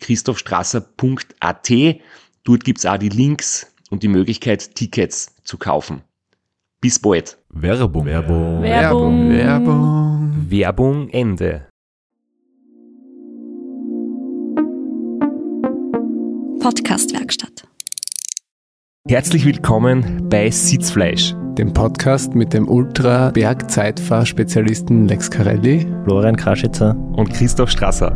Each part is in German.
www.christophstrasser.at. Dort gibt's auch die Links und die Möglichkeit, Tickets zu kaufen. Bis bald. Werbung. Werbung. Werbung. Werbung. Werbung Ende. Podcastwerkstatt. Herzlich willkommen bei Sitzfleisch. Dem Podcast mit dem Ultra-Bergzeitfahr-Spezialisten Lex Carelli. Florian Kraschitzer. und Christoph Strasser.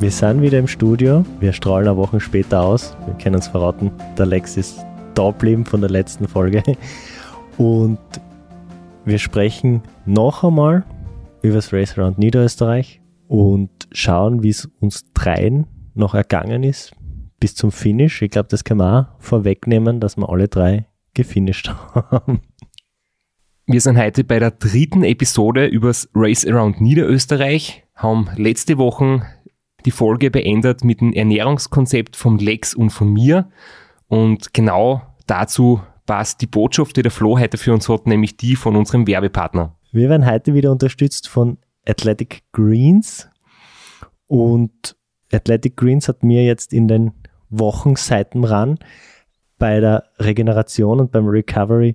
Wir sind wieder im Studio. Wir strahlen eine Woche später aus. Wir können uns verraten, der Lex ist da geblieben von der letzten Folge. Und wir sprechen noch einmal über das Race Around Niederösterreich und schauen, wie es uns dreien noch ergangen ist bis zum Finish. Ich glaube, das kann man auch vorwegnehmen, dass wir alle drei gefinisht haben. Wir sind heute bei der dritten Episode übers Race Around Niederösterreich, haben letzte Woche die Folge beendet mit dem Ernährungskonzept vom Lex und von mir. Und genau dazu passt die Botschaft, die der Flo heute für uns hat, nämlich die von unserem Werbepartner. Wir werden heute wieder unterstützt von Athletic Greens und Athletic Greens hat mir jetzt in den Wochen seit dem Run bei der Regeneration und beim Recovery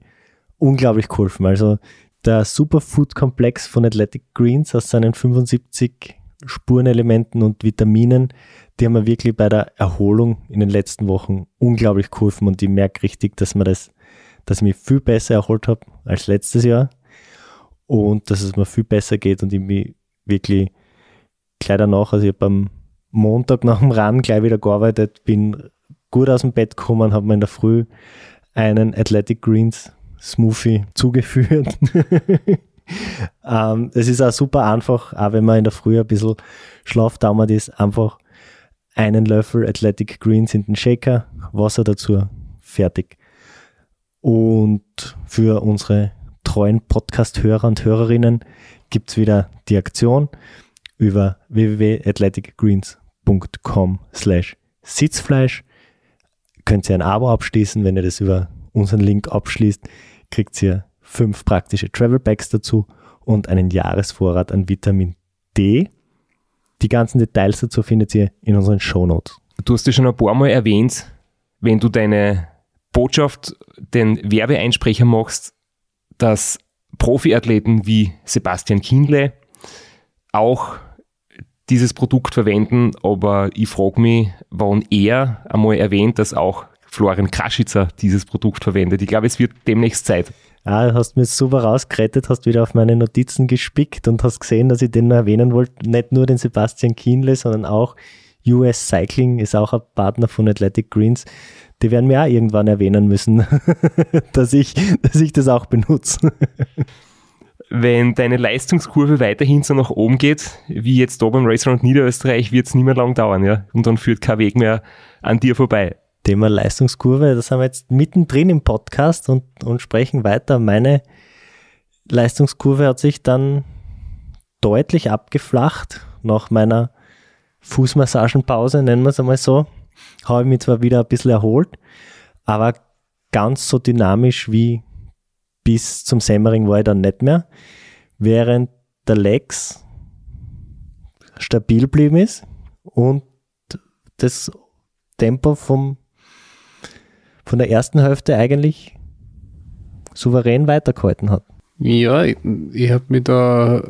unglaublich geholfen. Also der Superfood-Komplex von Athletic Greens aus seinen 75 Spurenelementen und Vitaminen, die haben mir wirklich bei der Erholung in den letzten Wochen unglaublich geholfen und ich merke richtig, dass man das, dass ich mich viel besser erholt habe als letztes Jahr und dass es mir viel besser geht und ich mich wirklich gleich danach, also ich habe am Montag nach dem Run gleich wieder gearbeitet, bin gut aus dem Bett gekommen, habe mir in der Früh einen Athletic Greens Smoothie zugeführt. ähm, es ist auch super einfach, auch wenn man in der Früh ein bisschen schlafdauert ist, einfach einen Löffel Athletic Greens in den Shaker, Wasser dazu, fertig. Und für unsere treuen Podcast-Hörer und Hörerinnen gibt es wieder die Aktion über www.athleticgreens.com slash Sitzfleisch. Könnt ihr ein Abo abschließen, wenn ihr das über unseren Link abschließt, kriegt ihr fünf praktische Travel Packs dazu und einen Jahresvorrat an Vitamin D. Die ganzen Details dazu findet ihr in unseren Shownotes. Du hast ja schon ein paar Mal erwähnt, wenn du deine Botschaft, den Werbeeinsprecher machst, dass Profiathleten wie Sebastian Kindle auch dieses Produkt verwenden, aber ich frage mich, wann er einmal erwähnt, dass auch Florian Kraschitzer dieses Produkt verwendet. Ich glaube, es wird demnächst Zeit. Ah, du hast mir super rausgerettet, hast wieder auf meine Notizen gespickt und hast gesehen, dass ich den noch erwähnen wollte. Nicht nur den Sebastian Kienle, sondern auch US Cycling ist auch ein Partner von Athletic Greens. Die werden mir auch irgendwann erwähnen müssen, dass, ich, dass ich das auch benutze. Wenn deine Leistungskurve weiterhin so nach oben geht, wie jetzt da beim Race Round Niederösterreich, wird es nicht mehr lang dauern, ja. Und dann führt kein Weg mehr an dir vorbei. Thema Leistungskurve, da sind wir jetzt mittendrin im Podcast und, und sprechen weiter. Meine Leistungskurve hat sich dann deutlich abgeflacht nach meiner Fußmassagenpause, nennen wir es einmal so. Habe ich mich zwar wieder ein bisschen erholt, aber ganz so dynamisch wie bis zum Semmering war ich dann nicht mehr. Während der Lex stabil geblieben ist und das Tempo vom, von der ersten Hälfte eigentlich souverän weitergehalten hat. Ja, ich, ich habe mich da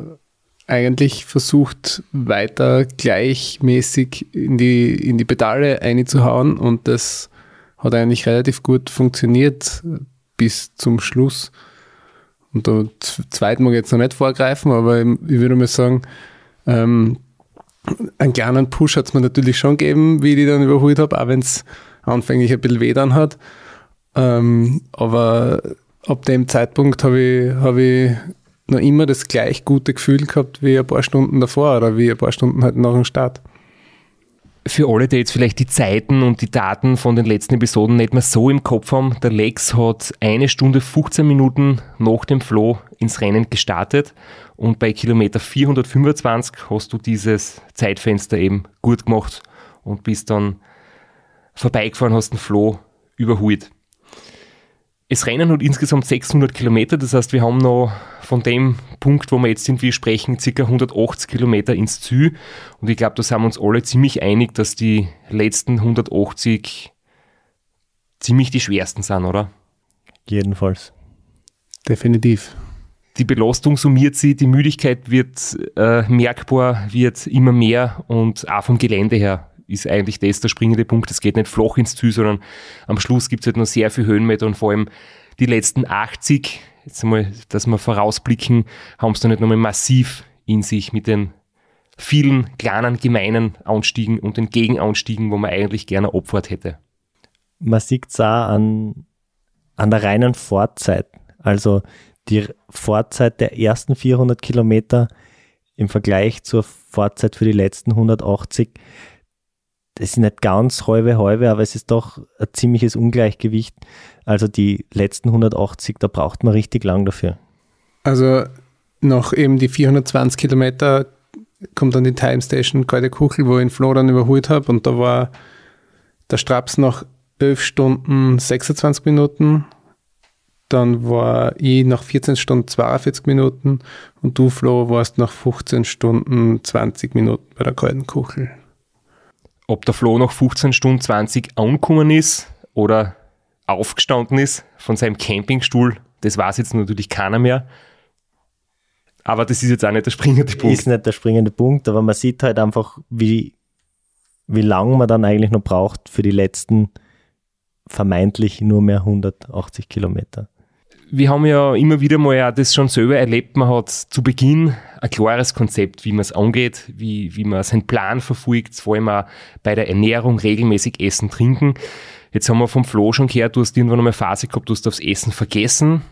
eigentlich versucht, weiter gleichmäßig in die, in die Pedale einzuhauen und das hat eigentlich relativ gut funktioniert bis zum Schluss. Und da zweit mag jetzt noch nicht vorgreifen, aber ich, ich würde mal sagen, ähm, einen kleinen Push hat es mir natürlich schon gegeben, wie ich die dann überholt habe, auch wenn es anfänglich ein bisschen weh dann hat. Ähm, aber ab dem Zeitpunkt habe ich, hab ich noch immer das gleich gute Gefühl gehabt wie ein paar Stunden davor oder wie ein paar Stunden halt nach dem Start. Für alle, die jetzt vielleicht die Zeiten und die Daten von den letzten Episoden nicht mehr so im Kopf haben, der Lex hat eine Stunde 15 Minuten nach dem Flow ins Rennen gestartet und bei Kilometer 425 hast du dieses Zeitfenster eben gut gemacht und bist dann vorbeigefahren, hast den Flow überholt. Es rennen hat insgesamt 600 Kilometer, das heißt, wir haben noch von dem Punkt, wo wir jetzt sind, wir sprechen, ca. 180 Kilometer ins Ziel. Und ich glaube, da sind wir uns alle ziemlich einig, dass die letzten 180 ziemlich die schwersten sind, oder? Jedenfalls. Definitiv. Die Belastung summiert sich, die Müdigkeit wird äh, merkbar, wird immer mehr und auch vom Gelände her ist eigentlich das der springende Punkt. Es geht nicht flach ins Ziel, sondern am Schluss gibt es halt noch sehr viel Höhenmeter und vor allem die letzten 80, jetzt einmal, dass wir vorausblicken, haben es dann nicht nochmal massiv in sich mit den vielen kleinen, gemeinen Anstiegen und den Gegenanstiegen, wo man eigentlich gerne opfert hätte. Man sieht es auch an, an der reinen Fortzeit. Also die Fortzeit der ersten 400 Kilometer im Vergleich zur Fortzeit für die letzten 180 das ist nicht ganz halbe halbe, aber es ist doch ein ziemliches Ungleichgewicht. Also die letzten 180, da braucht man richtig lang dafür. Also nach eben die 420 Kilometer kommt dann die Time Station Kalte Kuchel, wo ich den Flo dann überholt habe und da war der Straps nach 11 Stunden 26 Minuten. Dann war ich nach 14 Stunden 42 Minuten und du, Flo, warst nach 15 Stunden 20 Minuten bei der Kalten Kuchel. Ob der Flo nach 15 Stunden 20 angekommen ist oder aufgestanden ist von seinem Campingstuhl, das weiß jetzt natürlich keiner mehr. Aber das ist jetzt auch nicht der springende Punkt. Ist nicht der springende Punkt, aber man sieht halt einfach, wie, wie lange man dann eigentlich noch braucht für die letzten vermeintlich nur mehr 180 Kilometer wir haben ja immer wieder mal ja das schon selber erlebt. Man hat zu Beginn ein klares Konzept, wie man es angeht, wie, wie man seinen Plan verfolgt, vor allem auch bei der Ernährung regelmäßig essen, trinken. Jetzt haben wir vom Flo schon gehört, du hast irgendwann einmal Phase gehabt, du hast aufs Essen vergessen.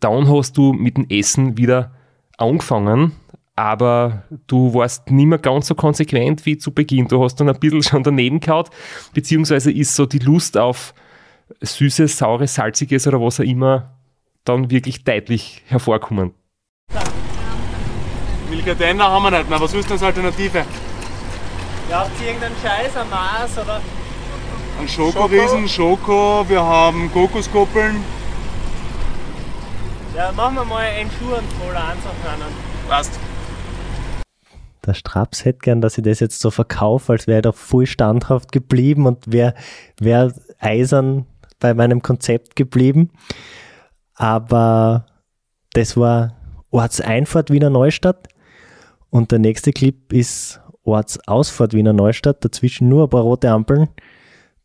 Dann hast du mit dem Essen wieder angefangen, aber du warst nicht mehr ganz so konsequent wie zu Beginn. Du hast dann ein bisschen schon daneben gehaut, beziehungsweise ist so die Lust auf Süßes, Saures, Salziges oder was auch immer dann wirklich deutlich hervorkommen. Milka haben wir nicht mehr. Was ist denn als Alternative? Ja, habt ihr irgendeinen Scheiß, ein Mars oder? Ein Schokoriesen, Schoko, wir haben Kokoskoppeln. Ja, machen wir mal einen Schuh und Cola anzuhören. Passt. Der Straps hätte gern, dass ich das jetzt so verkaufe, als wäre er da voll standhaft geblieben und wäre wär eisern bei meinem Konzept geblieben aber das war Ortseinfahrt Wiener Neustadt und der nächste Clip ist Ortsausfahrt Wiener Neustadt, dazwischen nur ein paar rote Ampeln.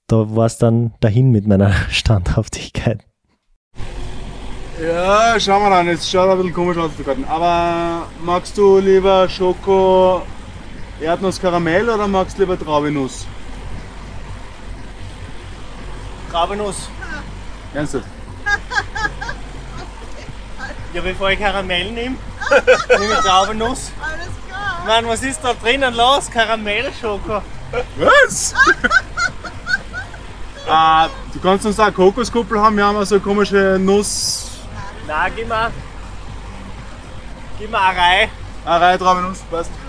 Da war es dann dahin mit meiner Standhaftigkeit. Ja, schauen wir dann. Jetzt schaut ein bisschen komisch aus, Garten. Aber magst du lieber Schoko Erdnuss Karamell oder magst du lieber Traubenuss? Traubenuss. Ernsthaft? Ja, bevor ich Karamell nehme, nehme ich Traubennuss. Alles klar. Mann, was ist da drinnen los? Karamellschoko. Was? ah, du kannst uns auch Kokoskuppel haben, wir haben auch so eine komische Nuss. Nein, gib mir. Gib mir eine Reihe. Eine Reihe Traubennuss, passt.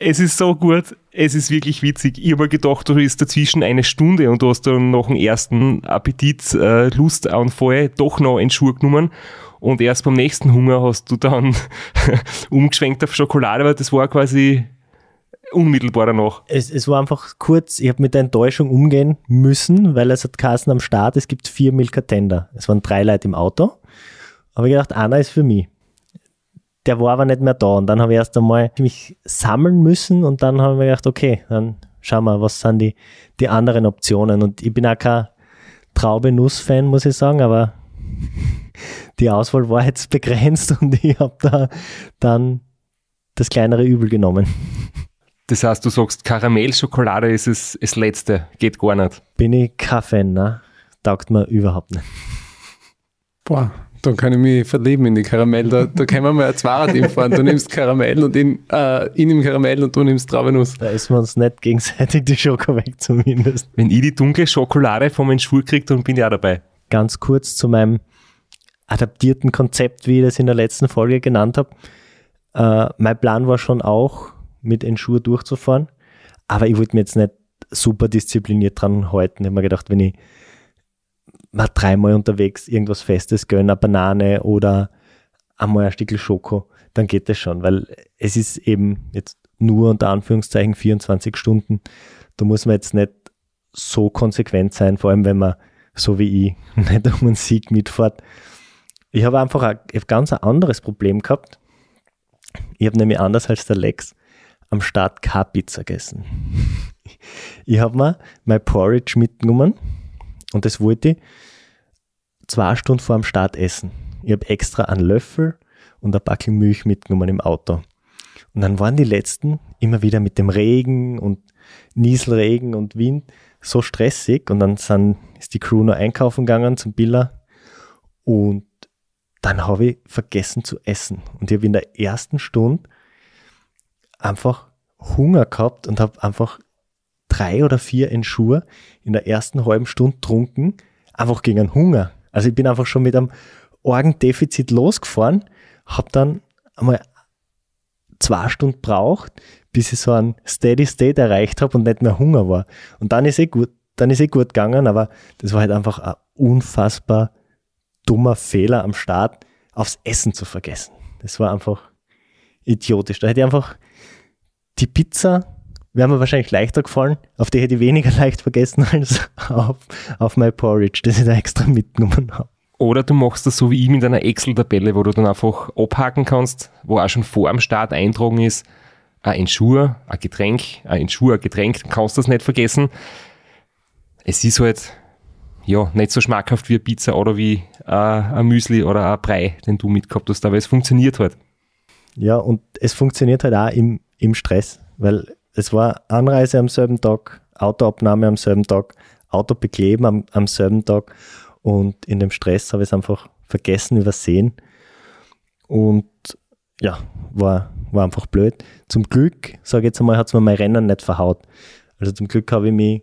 Es ist so gut, es ist wirklich witzig. Ich habe mir gedacht, du ist dazwischen eine Stunde und du hast dann nach dem ersten Appetit, äh, Lustanfall doch noch einen Schuh genommen. Und erst beim nächsten Hunger hast du dann umgeschwenkt auf Schokolade, weil das war quasi unmittelbar danach. Es, es war einfach kurz, ich habe mit der Enttäuschung umgehen müssen, weil es hat Kassen am Start, es gibt vier Milka Tender. Es waren drei Leute im Auto habe ich gedacht, einer ist für mich. Der war aber nicht mehr da. Und dann habe ich erst einmal mich sammeln müssen und dann habe ich mir gedacht, okay, dann schauen wir, was sind die, die anderen Optionen. Und ich bin auch kein Traube-Nuss-Fan, muss ich sagen, aber die Auswahl war jetzt begrenzt und ich habe da dann das kleinere Übel genommen. Das heißt, du sagst, Karamellschokolade ist es, das Letzte, geht gar nicht. Bin ich kein Fan, ne? Taugt mir überhaupt nicht. Boah, dann kann ich mich verlieben in die Karamell. Da, da können wir mal ein Zweierteam fahren. Du nimmst Karamell und in, äh, ich nehme Karamell und du nimmst Traubenuss. Da essen wir uns nicht gegenseitig die Schoko weg zumindest. Wenn ich die dunkle Schokolade vom Entschwur kriege, dann bin ich auch dabei. Ganz kurz zu meinem adaptierten Konzept, wie ich das in der letzten Folge genannt habe. Äh, mein Plan war schon auch, mit Ensure durchzufahren, aber ich wollte mir jetzt nicht super diszipliniert dran halten. Ich habe mir gedacht, wenn ich mal dreimal unterwegs irgendwas Festes gönne, eine Banane oder einmal ein Stück Schoko, dann geht das schon, weil es ist eben jetzt nur unter Anführungszeichen 24 Stunden. Da muss man jetzt nicht so konsequent sein, vor allem wenn man so wie ich nicht um einen Sieg mitfährt. Ich habe einfach ein, ein ganz anderes Problem gehabt. Ich habe nämlich anders als der Lex am Start K-Pizza gegessen. Ich habe mir mein Porridge mitgenommen und das wollte ich zwei Stunden vor dem Start essen. Ich habe extra einen Löffel und ein Backel Milch mitgenommen im Auto. Und dann waren die letzten immer wieder mit dem Regen und Nieselregen und Wind so stressig und dann sind, ist die Crew noch einkaufen gegangen zum Billa und dann habe ich vergessen zu essen. Und ich habe in der ersten Stunde einfach Hunger gehabt und habe einfach drei oder vier Ensure in der ersten halben Stunde trunken, einfach gegen einen Hunger. Also ich bin einfach schon mit einem Orgendefizit losgefahren, habe dann einmal zwei Stunden braucht, bis ich so einen Steady State erreicht habe und nicht mehr Hunger war. Und dann ist eh gut, dann ist eh gut gegangen, aber das war halt einfach ein unfassbar dummer Fehler am Start, aufs Essen zu vergessen. Das war einfach idiotisch. Da hätte ich einfach die Pizza, wäre mir wahrscheinlich leichter gefallen, auf die hätte ich weniger leicht vergessen als auf, auf mein Porridge, das ich da extra mitgenommen habe. Oder du machst das so wie ich mit einer Excel-Tabelle, wo du dann einfach abhaken kannst, wo auch schon vor dem Start eintragen ist, ein Ensure, ein Getränk, ein Ensure, ein Getränk, dann kannst du das nicht vergessen. Es ist halt ja, nicht so schmackhaft wie eine Pizza oder wie äh, ein Müsli oder ein Brei, den du mitgehabt hast, aber es funktioniert halt. Ja, und es funktioniert halt auch im, im Stress, weil es war Anreise am selben Tag, Autoabnahme am selben Tag, Auto bekleben am, am selben Tag und in dem Stress habe ich es einfach vergessen, übersehen und ja, war, war einfach blöd. Zum Glück, sage ich jetzt einmal, hat es mir mein Rennen nicht verhaut. Also zum Glück habe ich mich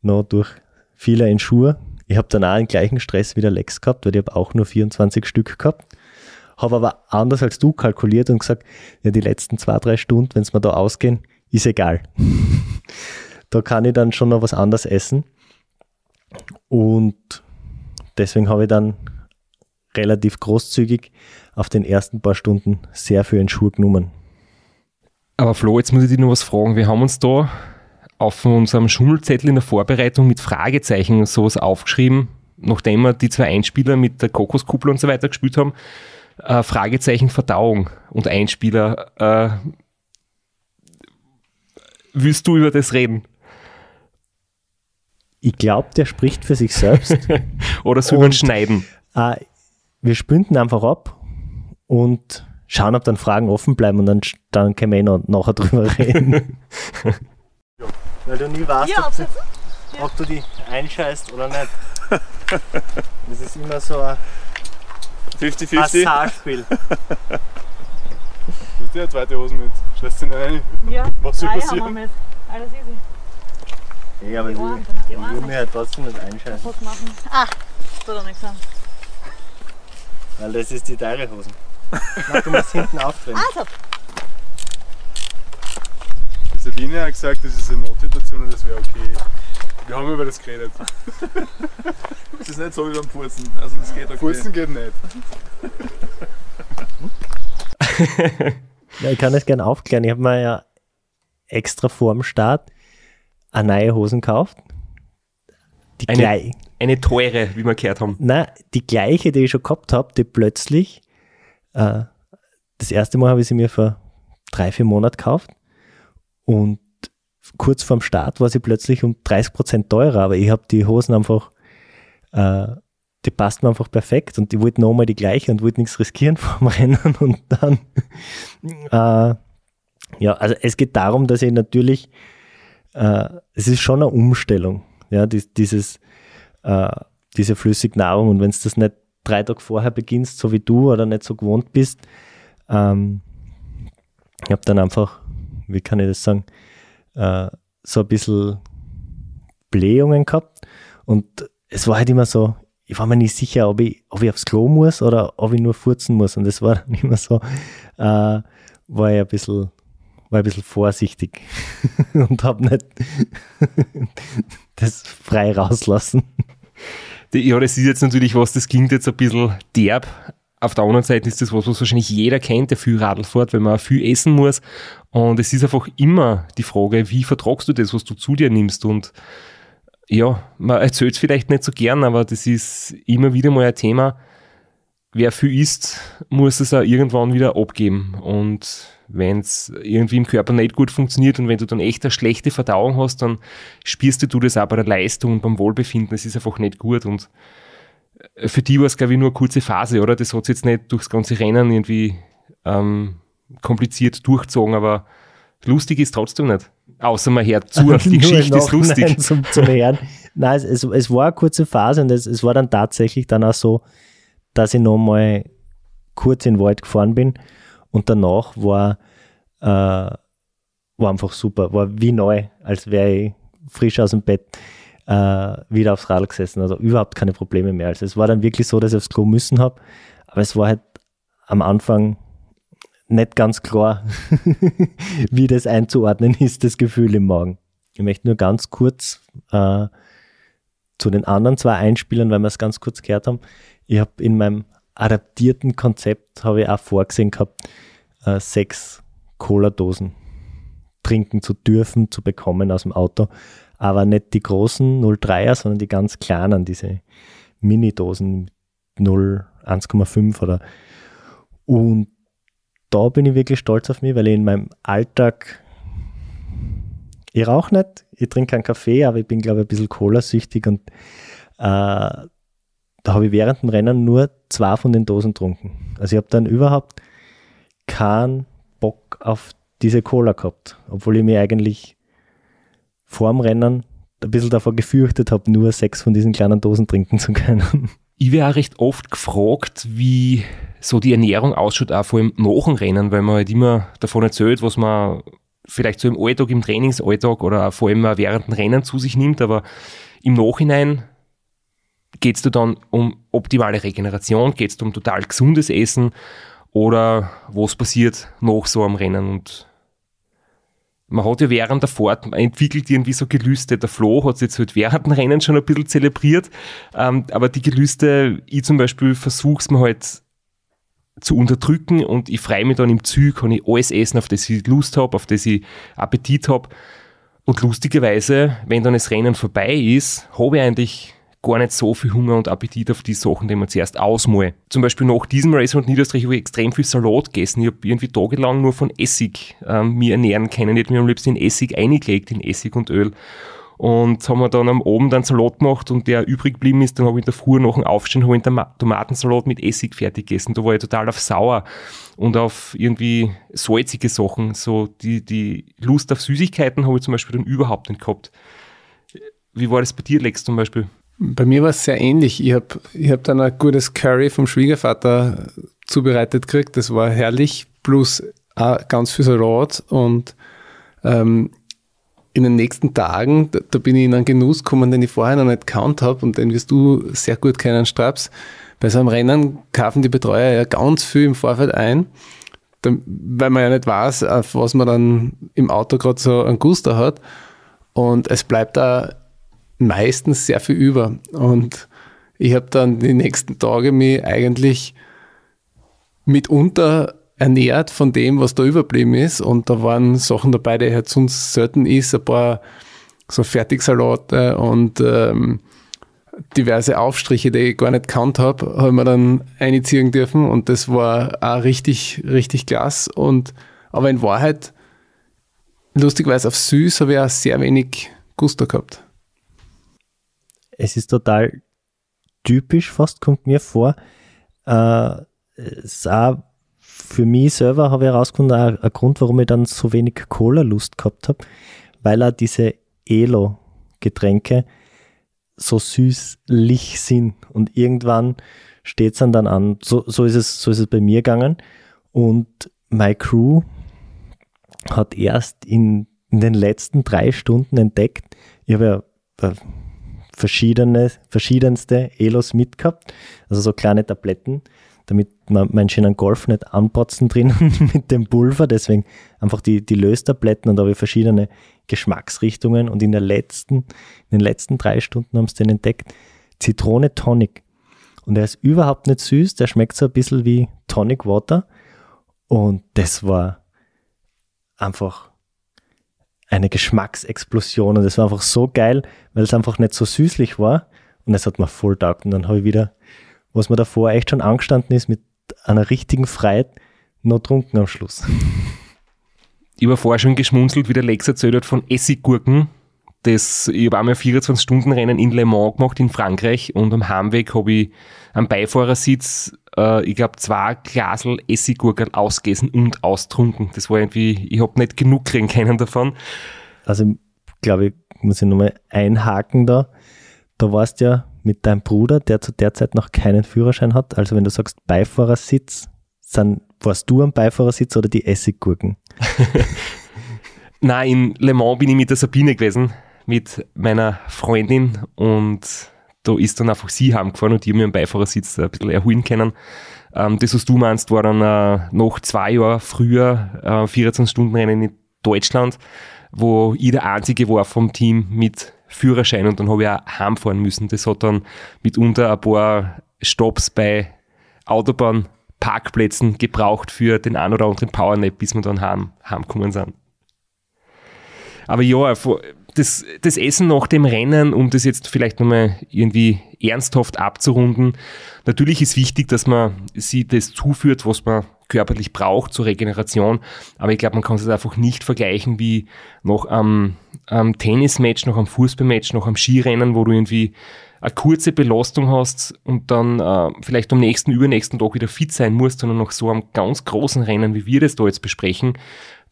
noch durch viele in Schuhe. Ich habe dann auch den gleichen Stress wie der Lex gehabt, weil ich habe auch nur 24 Stück gehabt. Habe aber anders als du kalkuliert und gesagt, ja, die letzten zwei, drei Stunden, wenn es mir da ausgehen, ist egal. da kann ich dann schon noch was anderes essen. Und deswegen habe ich dann relativ großzügig auf den ersten paar Stunden sehr viel in Schuhe genommen. Aber Flo, jetzt muss ich dich noch was fragen. Wir haben uns da auf unserem Schummelzettel in der Vorbereitung mit Fragezeichen sowas aufgeschrieben, nachdem wir die zwei Einspieler mit der Kokoskuppel und so weiter gespielt haben. Äh, Fragezeichen Verdauung und Einspieler. Äh, willst du über das reden? Ich glaube, der spricht für sich selbst. Oder soll man schneiden? Äh, wir spünden einfach ab und schauen, ob dann Fragen offen bleiben und dann, dann können wir eh noch, nachher drüber reden. Weil du nie weißt, Ja, ob, du, ob du die einscheißt oder nicht. Das ist immer so ein 50-50. Hasardspiel. Du hast ja eine zweite Hose mit. Scheiß sie rein. Ja, Was soll passieren? haben wir mit. Alles easy. Ja, aber Die ich Ohren, die ich will Ohren. mir halt trotzdem nicht einscheißen, Was machen? Ah, tut doch nichts an. weil das ist die teure Hose. Du musst hinten aufdrehen. Also, Die Sabine hat gesagt, das ist eine Notsituation und das wäre okay. Wir haben über das geredet. Das ist nicht so wie beim Purzen. Also das geht okay. Furzen geht nicht. Ja, ich kann das gerne aufklären. Ich habe mir ja extra vor dem Start eine neue Hosen gekauft. die Eine, gleich, eine teure, wie wir gehört haben. Nein, die gleiche, die ich schon gehabt habe, die plötzlich, äh, das erste Mal habe ich sie mir vor drei, vier Monaten gekauft und kurz vorm Start war sie plötzlich um 30 Prozent teurer, aber ich habe die Hosen einfach, äh, die passten mir einfach perfekt und ich wollte nochmal die gleiche und wollte nichts riskieren vorm Rennen und dann, äh, ja, also es geht darum, dass ich natürlich, äh, es ist schon eine Umstellung, ja, dies, dieses, äh, diese Flüssignahrung. Und wenn du das nicht drei Tage vorher beginnst, so wie du oder nicht so gewohnt bist, ähm, ich habe dann einfach, wie kann ich das sagen, äh, so ein bisschen Blähungen gehabt. Und es war halt immer so, ich war mir nicht sicher, ob ich, ob ich aufs Klo muss oder ob ich nur furzen muss. Und das war dann immer so, äh, war ich ein bisschen, war ein bisschen vorsichtig und habe nicht das frei rauslassen. Ja, das ist jetzt natürlich was, das klingt jetzt ein bisschen derb. Auf der anderen Seite ist das was, was wahrscheinlich jeder kennt, der viel Radl fährt, weil man viel essen muss. Und es ist einfach immer die Frage, wie vertragst du das, was du zu dir nimmst? Und ja, man erzählt es vielleicht nicht so gern, aber das ist immer wieder mal ein Thema. Wer viel isst, muss es auch irgendwann wieder abgeben. Und wenn es irgendwie im Körper nicht gut funktioniert und wenn du dann echt eine schlechte Verdauung hast, dann spürst du das auch bei der Leistung und beim Wohlbefinden. Das ist einfach nicht gut. Und für die war es, glaube ich, nur eine kurze Phase, oder? Das hat jetzt nicht durchs ganze Rennen irgendwie ähm, kompliziert durchgezogen, aber lustig ist trotzdem nicht. Außer man hört zu, die Geschichte ist lustig. Zum, zum Hören. Nein, es, es, es, war eine kurze Phase und es, es war dann tatsächlich dann auch so, dass ich nochmal kurz in den Wald gefahren bin und danach war, äh, war einfach super, war wie neu, als wäre ich frisch aus dem Bett äh, wieder aufs Radl gesessen. Also überhaupt keine Probleme mehr. Also es war dann wirklich so, dass ich aufs Klo müssen habe, aber es war halt am Anfang nicht ganz klar, wie das einzuordnen ist, das Gefühl im Magen. Ich möchte nur ganz kurz äh, zu den anderen zwei einspielen, weil wir es ganz kurz gehört haben. Ich habe in meinem adaptierten Konzept habe ich auch vorgesehen gehabt, äh, sechs Cola-Dosen trinken zu dürfen, zu bekommen aus dem Auto. Aber nicht die großen 0,3er, sondern die ganz kleinen, diese Mini-Dosen 0, 1,5 oder. Und da bin ich wirklich stolz auf mich, weil ich in meinem Alltag, ich rauche nicht, ich trinke keinen Kaffee, aber ich bin, glaube ich, ein bisschen Cola-süchtig und äh, da habe ich während dem Rennen nur zwei von den Dosen getrunken. Also ich habe dann überhaupt keinen Bock auf diese Cola gehabt, obwohl ich mir eigentlich vor dem Rennen ein bisschen davor gefürchtet habe, nur sechs von diesen kleinen Dosen trinken zu können. Ich werde auch recht oft gefragt, wie so die Ernährung ausschaut, auch vor allem nach dem Rennen, weil man halt immer davon erzählt, was man vielleicht so im Alltag, im Trainingsalltag oder vor allem auch während dem Rennen zu sich nimmt, aber im Nachhinein geht es dann um optimale Regeneration, geht es um total gesundes Essen oder was passiert nach so einem Rennen? Und man hat ja während der Fahrt, man entwickelt irgendwie so Gelüste. Der Flo hat es jetzt halt während dem Rennen schon ein bisschen zelebriert, ähm, aber die Gelüste, ich zum Beispiel versuche es mir halt zu unterdrücken und ich freue mich dann im Zug, kann ich alles essen, auf das ich Lust habe, auf das ich Appetit habe. Und lustigerweise, wenn dann das Rennen vorbei ist, habe ich eigentlich gar nicht so viel Hunger und Appetit auf die Sachen, die man zuerst ausmale. Zum Beispiel nach diesem Race und Niederösterreich habe ich extrem viel Salat gegessen. Ich habe irgendwie tagelang nur von Essig ähm, mir ernähren können. Ich habe mir am liebsten in Essig eingelegt, in Essig und Öl. Und haben wir dann am Abend einen Salat gemacht und der übrig geblieben ist, dann habe ich in der Früh nach dem Aufstehen habe ich einen Tomatensalat mit Essig fertig gegessen. Da war ich total auf sauer und auf irgendwie salzige Sachen. So die, die Lust auf Süßigkeiten habe ich zum Beispiel dann überhaupt nicht gehabt. Wie war das bei dir, Lex, zum Beispiel? Bei mir war es sehr ähnlich. Ich habe ich hab dann ein gutes Curry vom Schwiegervater zubereitet gekriegt. Das war herrlich. Plus auch ganz viel Salat. Und ähm, in den nächsten Tagen, da, da, bin ich in einen Genuss gekommen, den ich vorher noch nicht gekannt habe und den wirst du sehr gut kennen, Straps. Bei so einem Rennen kaufen die Betreuer ja ganz viel im Vorfeld ein, weil man ja nicht weiß, auf was man dann im Auto gerade so einen Guster hat. Und es bleibt da meistens sehr viel über. Und ich habe dann die nächsten Tage mich eigentlich mitunter ernährt von dem, was da überblieben ist. Und da waren Sachen dabei, die halt sonst selten ist. Ein paar so Fertigsalate und ähm, diverse Aufstriche, die ich gar nicht kannt habe, habe ich mir dann einziehen dürfen und das war auch richtig, richtig klasse. Und, aber in Wahrheit, lustigerweise auf süß, habe ich auch sehr wenig Gusto gehabt. Es ist total typisch, fast kommt mir vor. Äh, auch für mich selber habe ich herausgefunden, auch ein Grund, warum ich dann so wenig Cola-Lust gehabt habe, weil er diese Elo-Getränke so süßlich sind. Und irgendwann steht es dann, dann an. So, so, ist es, so ist es bei mir gegangen. Und My Crew hat erst in, in den letzten drei Stunden entdeckt, ich habe ja äh, verschiedene, verschiedenste Elos mitgehabt, also so kleine Tabletten, damit man meinen schönen Golf nicht anpotzen drin mit dem Pulver, deswegen einfach die, die Löstabletten und da habe ich verschiedene Geschmacksrichtungen. Und in, der letzten, in den letzten drei Stunden haben sie den entdeckt, Zitrone Tonic. Und er ist überhaupt nicht süß, der schmeckt so ein bisschen wie Tonic Water. Und das war einfach eine Geschmacksexplosion und das war einfach so geil, weil es einfach nicht so süßlich war und es hat mir voll taugt und dann habe ich wieder, was mir davor echt schon angestanden ist, mit einer richtigen Freiheit noch trunken am Schluss. Ich habe vorher schon geschmunzelt, wie der Lex erzählt hat von Essiggurken. Das, ich habe einmal 24-Stunden-Rennen in Le Mans gemacht in Frankreich und am Heimweg habe ich am Beifahrersitz, äh, ich glaube, zwei Glasel Essiggurken ausgegessen und austrunken. Das war irgendwie, ich habe nicht genug kriegen können davon. Also, glaube ich, muss ich nochmal einhaken da. Da warst ja mit deinem Bruder, der zu der Zeit noch keinen Führerschein hat. Also, wenn du sagst Beifahrersitz, dann warst du am Beifahrersitz oder die Essiggurken? Nein, in Le Mans bin ich mit der Sabine gewesen, mit meiner Freundin und da ist dann einfach sie heimgefahren und die haben am Beifahrersitz ein bisschen erholen können. Ähm, das, was du meinst, war dann äh, noch zwei Jahre früher äh, 24-Stunden-Rennen in Deutschland, wo ich der Einzige war vom Team mit Führerschein und dann habe ich auch heimfahren müssen. Das hat dann mitunter ein paar Stops bei Autobahnparkplätzen gebraucht für den ein oder anderen Powernap, bis wir dann heim, heimgekommen sind. Aber ja, das, das Essen nach dem Rennen, um das jetzt vielleicht nochmal irgendwie ernsthaft abzurunden, natürlich ist wichtig, dass man sie das zuführt, was man körperlich braucht zur Regeneration. Aber ich glaube, man kann es einfach nicht vergleichen wie noch am, am Tennismatch, noch am Fußballmatch, noch am Skirennen, wo du irgendwie eine kurze Belastung hast und dann äh, vielleicht am nächsten, übernächsten Tag wieder fit sein musst, sondern noch so am ganz großen Rennen, wie wir das da jetzt besprechen,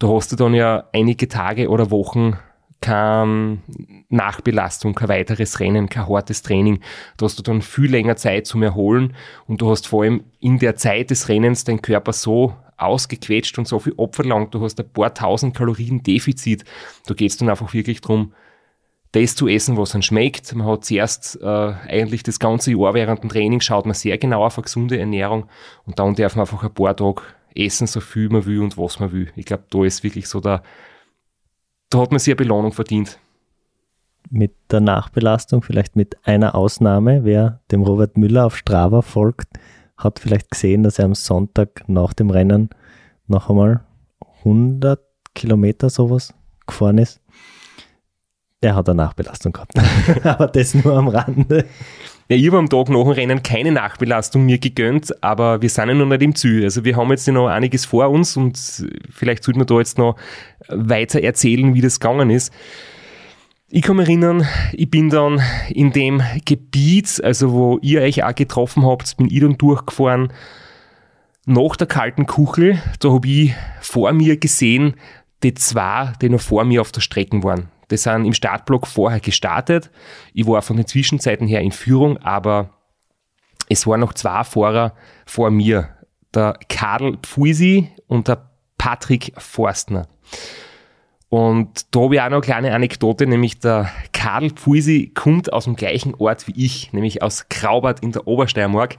da hast du dann ja einige Tage oder Wochen keine Nachbelastung, kein weiteres Rennen, kein hartes Training. Da hast du dann viel länger Zeit zum Erholen und du hast vor allem in der Zeit des Rennens deinen Körper so ausgequetscht und so viel Opfer lang. Du hast ein paar tausend Kalorien Defizit. Da geht es dann einfach wirklich darum, das zu essen, was einem schmeckt. Man hat zuerst äh, eigentlich das ganze Jahr während dem Training schaut man sehr genau auf eine gesunde Ernährung und dann darf man einfach ein paar Tage essen, so viel man will und was man will. Ich glaube, da ist wirklich so der da hat man sich eine Belohnung verdient. Mit der Nachbelastung, vielleicht mit einer Ausnahme, wer dem Robert Müller auf Strava folgt, hat vielleicht gesehen, dass er am Sonntag nach dem Rennen noch einmal 100 Kilometer sowas gefahren ist. Er hat eine Nachbelastung gehabt. aber das nur am Rande. Ja, ich habe am Tag nach dem Rennen keine Nachbelastung mir gegönnt, aber wir sind ja noch nicht im Ziel. Also wir haben jetzt noch einiges vor uns und vielleicht sollten wir da jetzt noch weiter erzählen, wie das gegangen ist. Ich kann mich erinnern, ich bin dann in dem Gebiet, also wo ihr euch auch getroffen habt, bin ich dann durchgefahren nach der kalten Kuchel. Da habe ich vor mir gesehen, die zwei, die noch vor mir auf der Strecke waren. Die sind im Startblock vorher gestartet. Ich war von den Zwischenzeiten her in Führung, aber es waren noch zwei Fahrer vor mir. Der Karl Pfuisi und der Patrick Forstner. Und da habe ich auch noch eine kleine Anekdote, nämlich der Karl Pfuisi kommt aus dem gleichen Ort wie ich, nämlich aus Graubart in der Obersteiermark.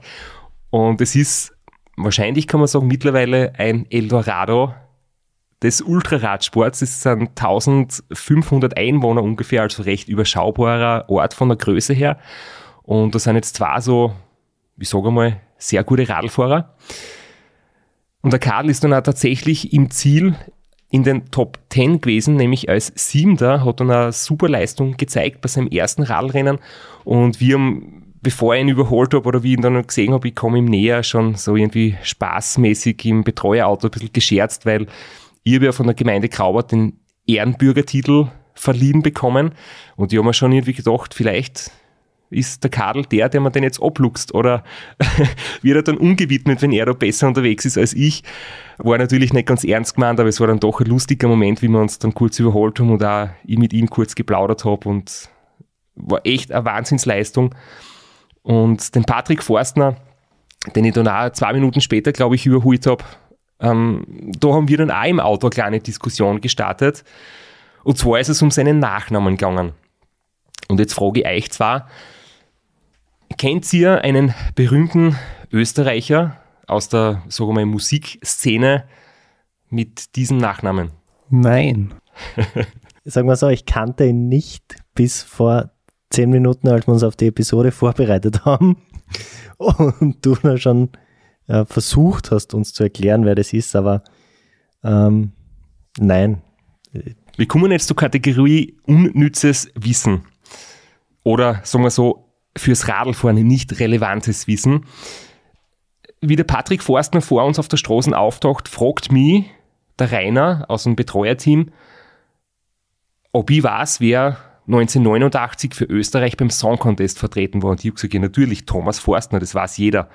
Und es ist wahrscheinlich, kann man sagen, mittlerweile ein Eldorado des Ultraradsports. Es sind 1500 Einwohner ungefähr, also recht überschaubarer Ort von der Größe her. Und da sind jetzt zwei so, ich sage mal, sehr gute Radlfahrer. Und der Karl ist dann auch tatsächlich im Ziel in den Top 10 gewesen, nämlich als Siebter, hat dann eine super Leistung gezeigt bei seinem ersten Radlrennen und wir haben, bevor ich ihn überholt habe oder wie ich ihn dann gesehen habe, ich komme ihm näher, schon so irgendwie spaßmäßig im Betreuerauto ein bisschen gescherzt, weil ich habe ja von der Gemeinde Graubart den Ehrenbürgertitel verliehen bekommen und ich habe mir schon irgendwie gedacht, vielleicht ist der Kadel der, der man den jetzt abluchst oder wird er dann umgewidmet, wenn er da besser unterwegs ist als ich. War natürlich nicht ganz ernst gemeint, aber es war dann doch ein lustiger Moment, wie wir uns dann kurz überholt haben und auch ich mit ihm kurz geplaudert habe und war echt eine Wahnsinnsleistung. Und den Patrick Forstner, den ich dann auch zwei Minuten später, glaube ich, überholt habe, ähm, da haben wir dann auch im Auto eine kleine Diskussion gestartet. Und zwar ist es um seinen Nachnamen gegangen. Und jetzt frage ich euch zwar, kennt ihr einen berühmten Österreicher aus der, sagen wir mal, Musikszene mit diesem Nachnamen? Nein. Sagen wir so, ich kannte ihn nicht bis vor zehn Minuten, als wir uns auf die Episode vorbereitet haben. Und du noch schon äh, versucht hast, uns zu erklären, wer das ist, aber ähm, nein. Wir kommen jetzt zur Kategorie unnützes Wissen. Oder sagen wir so, fürs Radlfahren nicht relevantes Wissen. Wie der Patrick Forstner vor uns auf der Straße auftaucht, fragt mich der Rainer aus dem Betreuerteam, ob ich weiß, wer 1989 für Österreich beim Song Contest vertreten war. Und ich habe gesagt, ja, natürlich, Thomas Forstner, das weiß jeder.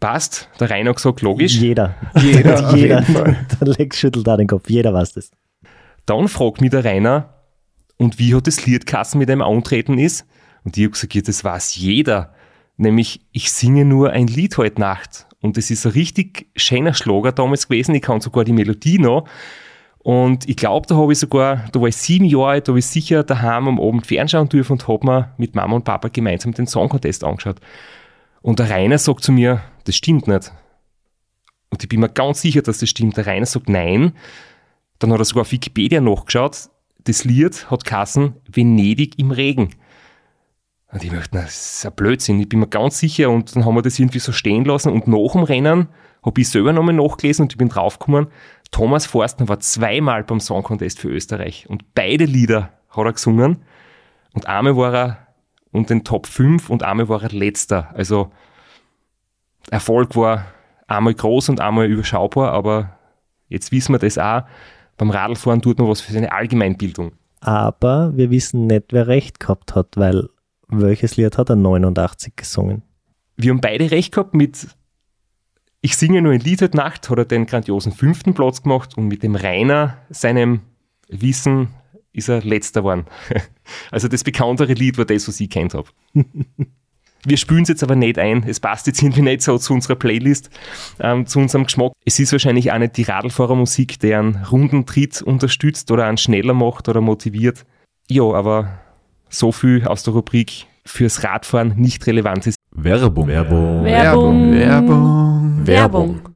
Passt, der Rainer hat gesagt, logisch. Jeder. Jeder, Jeder. Der Lex schüttelt da den Kopf. Jeder weiß das. Dann fragt mich der Rainer, und wie hat das Liedkassen mit einem Antreten ist? Und ich habe gesagt, ja, das weiß jeder. Nämlich, ich singe nur ein Lied heute Nacht. Und das ist ein richtig schöner Schlager damals gewesen. Ich kann sogar die Melodie noch. Und ich glaube, da habe ich sogar, da war ich sieben Jahre alt, da habe ich sicher daheim am Abend fernschauen dürfen und habe mir mit Mama und Papa gemeinsam den Song Contest angeschaut. Und der Rainer sagt zu mir, das stimmt nicht. Und ich bin mir ganz sicher, dass das stimmt. Der Rainer sagt nein. Dann hat er sogar auf Wikipedia nachgeschaut. Das Lied hat Kassen Venedig im Regen. Und ich möchte, das ist ein Blödsinn. Ich bin mir ganz sicher. Und dann haben wir das irgendwie so stehen lassen. Und nach dem Rennen habe ich selber nochmal nachgelesen und ich bin draufgekommen, Thomas Forstner war zweimal beim Song Contest für Österreich. Und beide Lieder hat er gesungen. Und einmal war er und den Top 5 und einmal war er letzter. Also Erfolg war einmal groß und einmal überschaubar, aber jetzt wissen wir das auch. Beim Radlfahren tut man was für seine Allgemeinbildung. Aber wir wissen nicht, wer recht gehabt hat, weil welches Lied hat er 89 gesungen? Wir haben beide recht gehabt mit Ich singe nur ein Lied heute Nacht, hat er den grandiosen fünften Platz gemacht und mit dem Rainer, seinem Wissen, ist er letzter geworden. Also das bekanntere Lied war das, was ich kennt habe. Wir spülen es jetzt aber nicht ein. Es passt jetzt irgendwie nicht so zu unserer Playlist, ähm, zu unserem Geschmack. Es ist wahrscheinlich auch nicht die Radlfahrermusik, der einen runden Tritt unterstützt oder einen schneller macht oder motiviert. Ja, aber so viel aus der Rubrik fürs Radfahren nicht relevant ist. Werbung. Werbung. Werbung. Werbung. Werbung.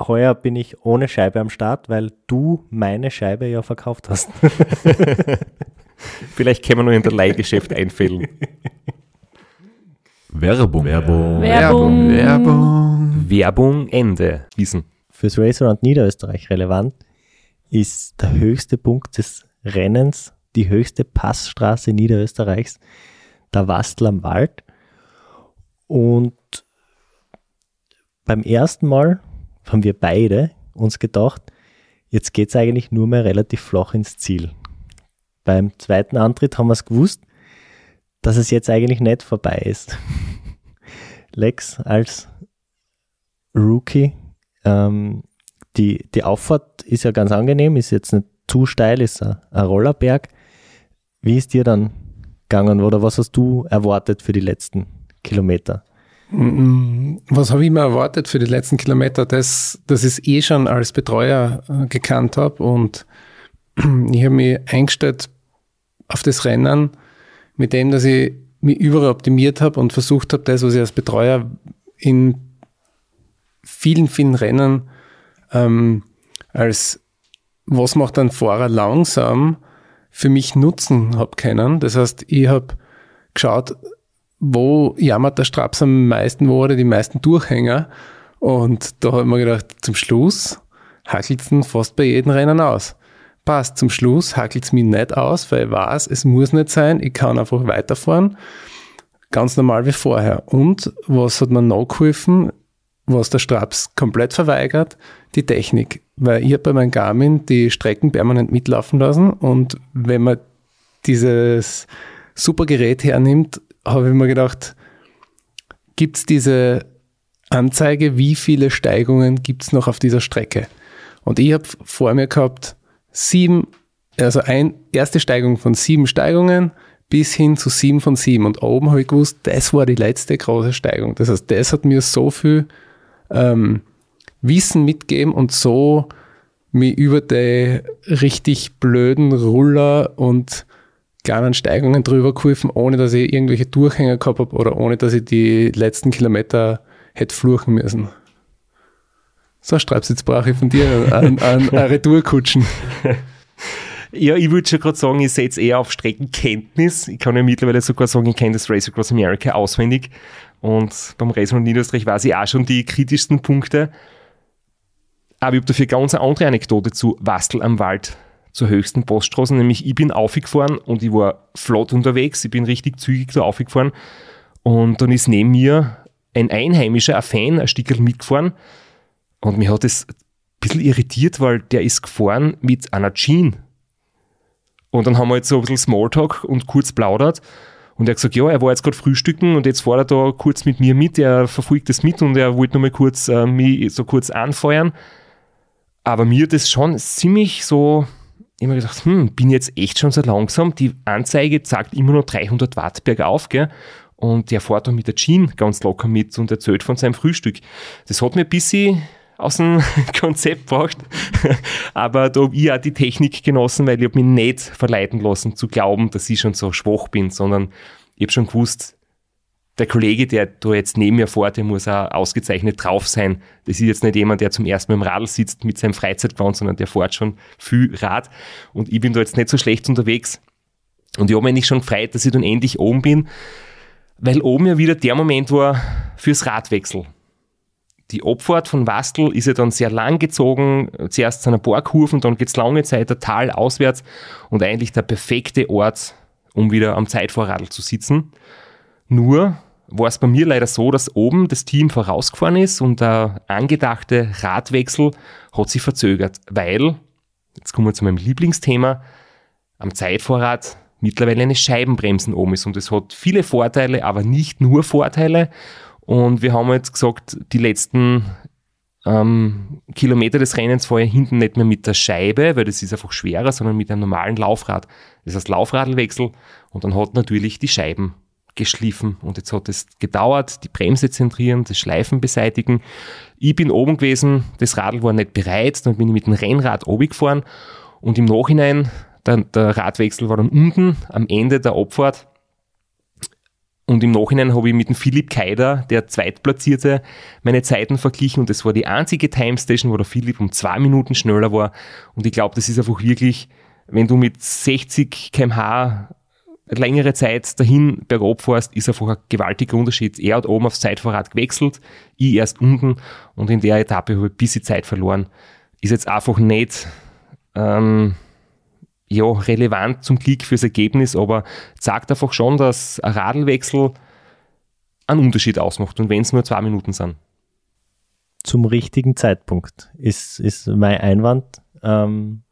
Heuer bin ich ohne Scheibe am Start, weil du meine Scheibe ja verkauft hast. Vielleicht können wir nur in der Leihgeschäft einfällen. Werbung. Werbung. Werbung. Werbung. Werbung Ende. Wissen. Fürs Race Around Niederösterreich relevant ist der höchste Punkt des Rennens, die höchste Passstraße Niederösterreichs, der Wastel am Wald. Und beim ersten Mal haben wir beide uns gedacht, jetzt geht es eigentlich nur mehr relativ flach ins Ziel. Beim zweiten Antritt haben wir es gewusst, dass es jetzt eigentlich nicht vorbei ist. Lex als Rookie, ähm, die, die Auffahrt ist ja ganz angenehm, ist jetzt nicht zu steil, ist ein, ein Rollerberg. Wie ist dir dann gegangen oder was hast du erwartet für die letzten Kilometer? Was habe ich mir erwartet für die letzten Kilometer? Das, das ich eh schon als Betreuer äh, gekannt habe und ich habe mich eingestellt auf das Rennen mit dem, dass ich mich überall optimiert habe und versucht habe, das, was ich als Betreuer in vielen, vielen Rennen ähm, als was macht ein Fahrer langsam für mich nutzen habe können. Das heißt, ich habe geschaut, wo jammert der Straps am meisten, wo hat er die meisten Durchhänger. Und da ich mir gedacht, zum Schluss hackelt es fast bei jedem Rennen aus. Passt, zum Schluss hackelt es mich nicht aus, weil ich weiß, es muss nicht sein, ich kann einfach weiterfahren. Ganz normal wie vorher. Und was hat mir noch geholfen, was der Straps komplett verweigert, die Technik. Weil ich habe bei meinem Garmin die Strecken permanent mitlaufen lassen und wenn man dieses super Gerät hernimmt, habe ich mir gedacht, gibt es diese Anzeige, wie viele Steigungen gibt es noch auf dieser Strecke? Und ich habe vor mir gehabt sieben, also eine erste Steigung von sieben Steigungen bis hin zu sieben von sieben. Und oben habe ich gewusst, das war die letzte große Steigung. Das heißt, das hat mir so viel ähm, Wissen mitgeben und so mich über die richtig blöden Ruller und kleinen Steigungen drüber geholfen, ohne dass ich irgendwelche Durchhänger gehabt habe oder ohne dass ich die letzten Kilometer hätte fluchen müssen. So, Streibs, jetzt brauche ich von dir an, an, an Retourkutschen. Ja, ich würde schon gerade sagen, ich setze eher auf Streckenkenntnis. Ich kann ja mittlerweile sogar sagen, ich kenne das Race Across America auswendig. Und beim Race in Niederösterreich weiß ich auch schon die kritischsten Punkte. Aber ich habe dafür ganz eine andere Anekdote zu Wastel am Wald zur höchsten Poststraße, nämlich ich bin aufgefahren und ich war flott unterwegs, ich bin richtig zügig da aufgefahren und dann ist neben mir ein Einheimischer, ein Fan, ein Stückel mitgefahren und mich hat das ein bisschen irritiert, weil der ist gefahren mit einer Jean. Und dann haben wir jetzt so ein bisschen Smalltalk und kurz plaudert und er hat gesagt, ja, er war jetzt gerade frühstücken und jetzt fährt er da kurz mit mir mit, er verfolgt das mit und er wollte nochmal kurz äh, mich so kurz anfeuern. Aber mir das schon ziemlich so immer gedacht, hm, bin jetzt echt schon so langsam. Die Anzeige zeigt immer noch 300 Watt bergauf, gell? Und der fährt dann mit der Jean ganz locker mit und erzählt von seinem Frühstück. Das hat mir ein bisschen aus dem Konzept gebracht. Aber da habe ich auch die Technik genossen, weil ich habe mich nicht verleiten lassen zu glauben, dass ich schon so schwach bin, sondern ich habe schon gewusst, der Kollege, der da jetzt neben mir fährt, der muss auch ausgezeichnet drauf sein. Das ist jetzt nicht jemand, der zum ersten Mal im Radl sitzt mit seinem Freizeitgewand, sondern der fährt schon viel Rad. Und ich bin da jetzt nicht so schlecht unterwegs. Und ich habe mich nicht schon gefreut, dass ich dann endlich oben bin, weil oben ja wieder der Moment war fürs Radwechsel. Die Abfahrt von Wastel ist ja dann sehr lang gezogen, zuerst zu einer paar dann geht's lange Zeit der Tal auswärts und eigentlich der perfekte Ort, um wieder am Zeitvorradl zu sitzen. Nur war es bei mir leider so, dass oben das Team vorausgefahren ist und der angedachte Radwechsel hat sich verzögert, weil, jetzt kommen wir zu meinem Lieblingsthema, am Zeitvorrat mittlerweile eine Scheibenbremsen oben ist und es hat viele Vorteile, aber nicht nur Vorteile. Und wir haben jetzt gesagt, die letzten ähm, Kilometer des Rennens fahre ich hinten nicht mehr mit der Scheibe, weil das ist einfach schwerer, sondern mit einem normalen Laufrad. Das heißt Laufradlwechsel und dann hat natürlich die Scheiben geschliffen und jetzt hat es gedauert, die Bremse zentrieren, das Schleifen beseitigen. Ich bin oben gewesen, das Radl war nicht bereit, dann bin ich mit dem Rennrad oben gefahren und im Nachhinein, der, der Radwechsel war dann unten am Ende der Abfahrt und im Nachhinein habe ich mit dem Philipp Keider, der Zweitplatzierte, meine Zeiten verglichen und das war die einzige Timestation, wo der Philipp um zwei Minuten schneller war und ich glaube, das ist einfach wirklich, wenn du mit 60 kmh längere Zeit dahin bergab fährst, ist einfach ein gewaltiger Unterschied. Er hat oben aufs Zeitvorrat gewechselt, ich erst unten und in der Etappe habe ich ein bisschen Zeit verloren. Ist jetzt einfach nicht ähm, ja, relevant zum Klick fürs Ergebnis, aber sagt einfach schon, dass ein Radlwechsel einen Unterschied ausmacht und wenn es nur zwei Minuten sind. Zum richtigen Zeitpunkt ist, ist mein Einwand. Ähm,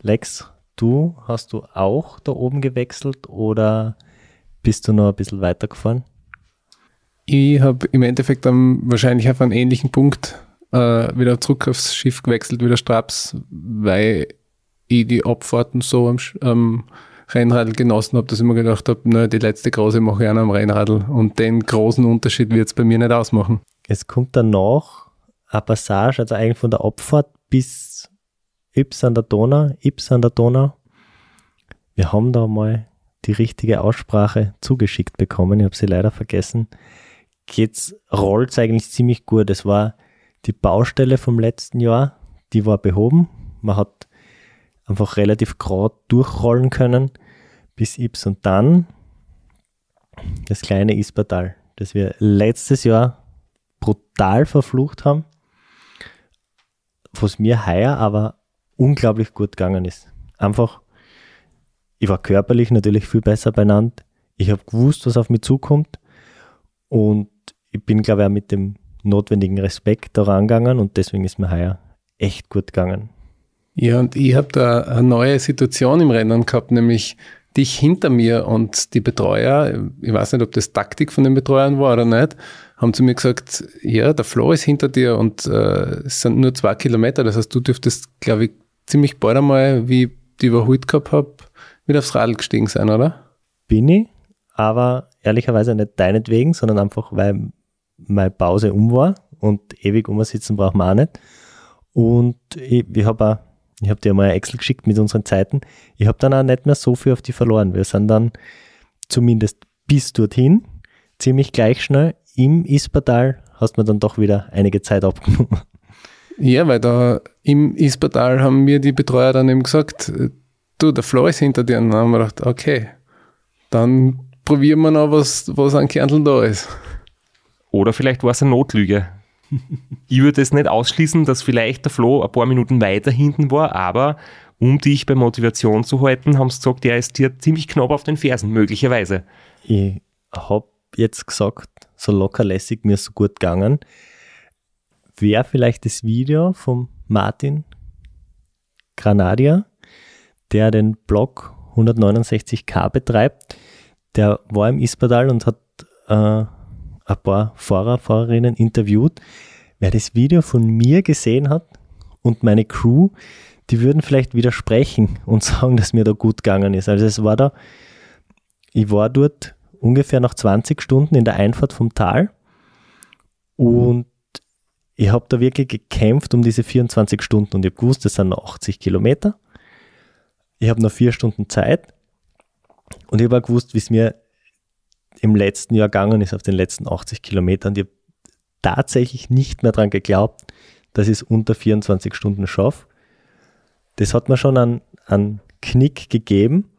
Lex, du, hast du auch da oben gewechselt oder bist du noch ein bisschen weiter gefahren? Ich habe im Endeffekt dann wahrscheinlich auf einen ähnlichen Punkt äh, wieder zurück aufs Schiff gewechselt, wieder Straps, weil ich die Abfahrten so am, am Rennradl genossen habe, dass ich mir gedacht habe, na, die letzte große mache ich auch noch am Rennradl und den großen Unterschied wird es bei mir nicht ausmachen. Es kommt dann noch eine Passage, also eigentlich von der Abfahrt bis Yps an der Donau, Yps an der Donau. Wir haben da mal die richtige Aussprache zugeschickt bekommen. Ich habe sie leider vergessen. Geht's, rollt's eigentlich ziemlich gut. Es war die Baustelle vom letzten Jahr, die war behoben. Man hat einfach relativ gerade durchrollen können bis Yps und dann das kleine Ispertal, das wir letztes Jahr brutal verflucht haben, was mir heuer aber unglaublich gut gegangen ist. Einfach, ich war körperlich natürlich viel besser benannt. Ich habe gewusst, was auf mich zukommt. Und ich bin, glaube ich, auch mit dem notwendigen Respekt daran gegangen und deswegen ist mir heuer echt gut gegangen. Ja, und ich habe da eine neue Situation im Rennen gehabt, nämlich dich hinter mir und die Betreuer, ich weiß nicht, ob das Taktik von den Betreuern war oder nicht, haben zu mir gesagt, ja, der Flo ist hinter dir und äh, es sind nur zwei Kilometer, das heißt, du dürftest, glaube ich, ziemlich bald einmal, wie ich die überholt gehabt habe, wieder aufs Radl gestiegen sein, oder? Bin ich, aber ehrlicherweise nicht deinetwegen, sondern einfach, weil meine Pause um war und ewig umsitzen braucht man auch nicht. Und ich, ich habe ich habe dir mal ein Excel geschickt mit unseren Zeiten. Ich habe dann auch nicht mehr so viel auf die verloren. Wir sind dann zumindest bis dorthin ziemlich gleich schnell. Im Ispertal hast mir dann doch wieder einige Zeit abgenommen. Ja, weil da im Ispertal haben mir die Betreuer dann eben gesagt, du, der Flo ist hinter dir. Und dann haben wir gedacht, okay, dann probieren wir noch, was, was an Kärnteln da ist. Oder vielleicht war es eine Notlüge. ich würde es nicht ausschließen, dass vielleicht der Flo ein paar Minuten weiter hinten war, aber um dich bei Motivation zu halten, haben sie gesagt, der ist dir ziemlich knapp auf den Fersen, möglicherweise. Ich habe jetzt gesagt, so lockerlässig mir so gut gegangen wäre vielleicht das Video von Martin Granadier, der den Blog 169k betreibt. Der war im Ispadal und hat äh, ein paar Fahrer, Fahrerinnen interviewt. Wer das Video von mir gesehen hat und meine Crew, die würden vielleicht widersprechen und sagen, dass mir da gut gegangen ist. Also es war da, ich war dort ungefähr nach 20 Stunden in der Einfahrt vom Tal und ich habe da wirklich gekämpft um diese 24 Stunden und ich habe gewusst, das sind noch 80 Kilometer. Ich habe noch vier Stunden Zeit und ich habe auch gewusst, wie es mir im letzten Jahr gegangen ist, auf den letzten 80 Kilometern. Ich habe tatsächlich nicht mehr daran geglaubt, dass ich es unter 24 Stunden schaffe. Das hat mir schon einen, einen Knick gegeben.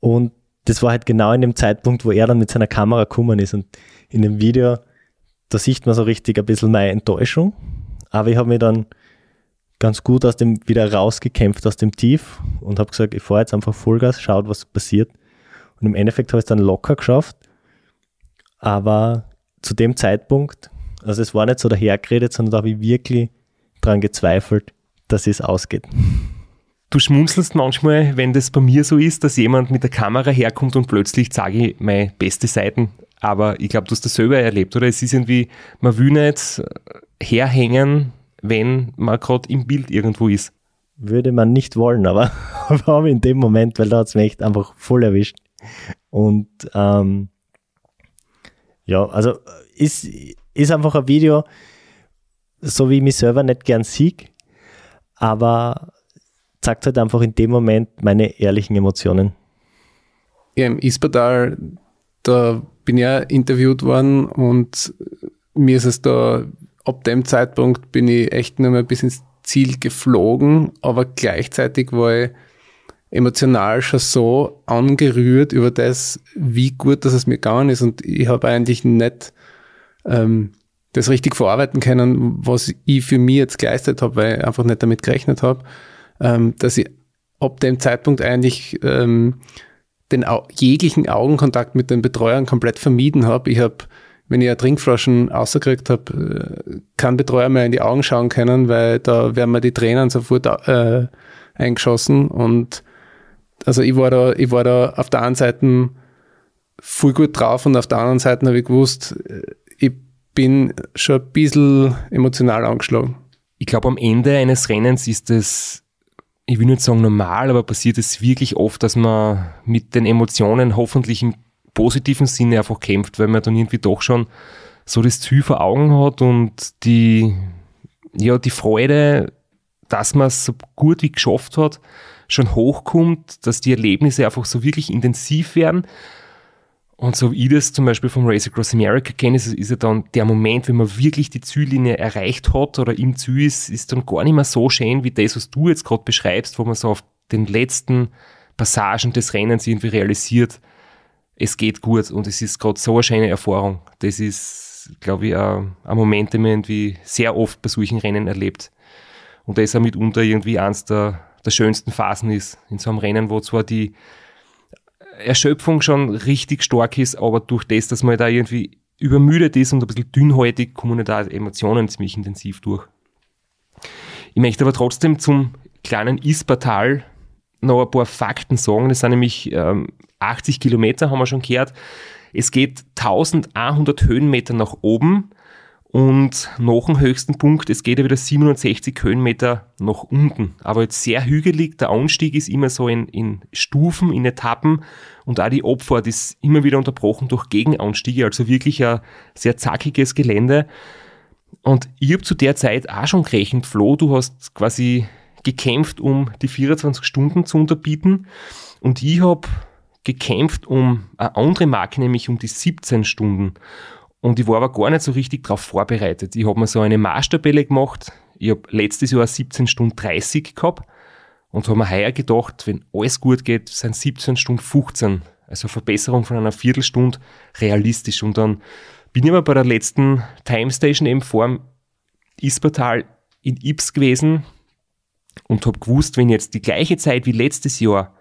Und das war halt genau in dem Zeitpunkt, wo er dann mit seiner Kamera gekommen ist. Und in dem Video, da sieht man so richtig ein bisschen meine Enttäuschung. Aber ich habe mich dann ganz gut aus dem wieder rausgekämpft aus dem Tief und habe gesagt, ich fahre jetzt einfach Vollgas, schaut, was passiert. Und im Endeffekt habe ich es dann locker geschafft. Aber zu dem Zeitpunkt, also es war nicht so dahergeredet, sondern da habe ich wirklich dran gezweifelt, dass es ausgeht. Du schmunzelst manchmal, wenn das bei mir so ist, dass jemand mit der Kamera herkommt und plötzlich sage ich meine beste Seiten. Aber ich glaube, du hast das selber erlebt, oder? Es ist irgendwie, man will nicht herhängen, wenn man gerade im Bild irgendwo ist. Würde man nicht wollen, aber, aber in dem Moment, weil da hat es mich echt einfach voll erwischt. Und ähm, ja, also ist, ist einfach ein Video, so wie ich mich selber nicht gern sieg, aber zeigt halt einfach in dem Moment meine ehrlichen Emotionen. Ja, im Ispadal, da bin ja interviewt worden und mir ist es da, ab dem Zeitpunkt bin ich echt nur mal bis ins Ziel geflogen, aber gleichzeitig war ich emotional schon so angerührt über das, wie gut dass es mir gegangen ist. Und ich habe eigentlich nicht ähm, das richtig verarbeiten können, was ich für mich jetzt geleistet habe, weil ich einfach nicht damit gerechnet habe, ähm, dass ich ab dem Zeitpunkt eigentlich ähm, den au jeglichen Augenkontakt mit den Betreuern komplett vermieden habe. Ich habe, wenn ich eine Trinkflaschen rausgekriegt habe, äh, keinen Betreuer mehr in die Augen schauen können, weil da werden mir die Tränen sofort äh, eingeschossen und also ich war da, ich war da auf der einen Seite voll gut drauf und auf der anderen Seite habe ich gewusst, äh, ich bin schon ein bisschen emotional angeschlagen. Ich glaube, am Ende eines Rennens ist es, ich will nicht sagen normal, aber passiert es wirklich oft, dass man mit den Emotionen hoffentlich im positiven Sinne einfach kämpft, weil man dann irgendwie doch schon so das Ziel vor Augen hat und die, ja, die Freude, dass man es so gut wie geschafft hat, schon hochkommt, dass die Erlebnisse einfach so wirklich intensiv werden. Und so wie ich das zum Beispiel vom Race Across America kenne, ist, ist ja dann der Moment, wenn man wirklich die Ziellinie erreicht hat oder im Ziel ist, ist dann gar nicht mehr so schön wie das, was du jetzt gerade beschreibst, wo man so auf den letzten Passagen des Rennens irgendwie realisiert, es geht gut und es ist gerade so eine schöne Erfahrung. Das ist, glaube ich, ein, Moment, den man irgendwie sehr oft bei solchen Rennen erlebt. Und das ist auch mitunter irgendwie eins der, der schönsten Phasen ist in so einem Rennen, wo zwar die Erschöpfung schon richtig stark ist, aber durch das, dass man da irgendwie übermüdet ist und ein bisschen dünnhäutig, kommen da Emotionen ziemlich intensiv durch. Ich möchte aber trotzdem zum kleinen Ispertal noch ein paar Fakten sagen. Das sind nämlich ähm, 80 Kilometer, haben wir schon gehört. Es geht 1100 Höhenmeter nach oben und nach dem höchsten Punkt, es geht ja wieder 760 Höhenmeter nach unten. Aber jetzt sehr hügelig, der Anstieg ist immer so in, in Stufen, in Etappen und auch die Abfahrt ist immer wieder unterbrochen durch Gegenanstiege, also wirklich ein sehr zackiges Gelände. Und ich habe zu der Zeit auch schon gerechnet, Flo, du hast quasi gekämpft, um die 24 Stunden zu unterbieten und ich habe gekämpft um eine andere Marke, nämlich um die 17 Stunden. Und ich war aber gar nicht so richtig darauf vorbereitet. Ich habe mir so eine Maßtabelle gemacht. Ich habe letztes Jahr 17 Stunden 30 gehabt und habe mir heuer gedacht, wenn alles gut geht, sind 17 Stunden 15. Also eine Verbesserung von einer Viertelstunde realistisch. Und dann bin ich aber bei der letzten Time Station eben vor Ispertal in Ips gewesen und habe gewusst, wenn jetzt die gleiche Zeit wie letztes Jahr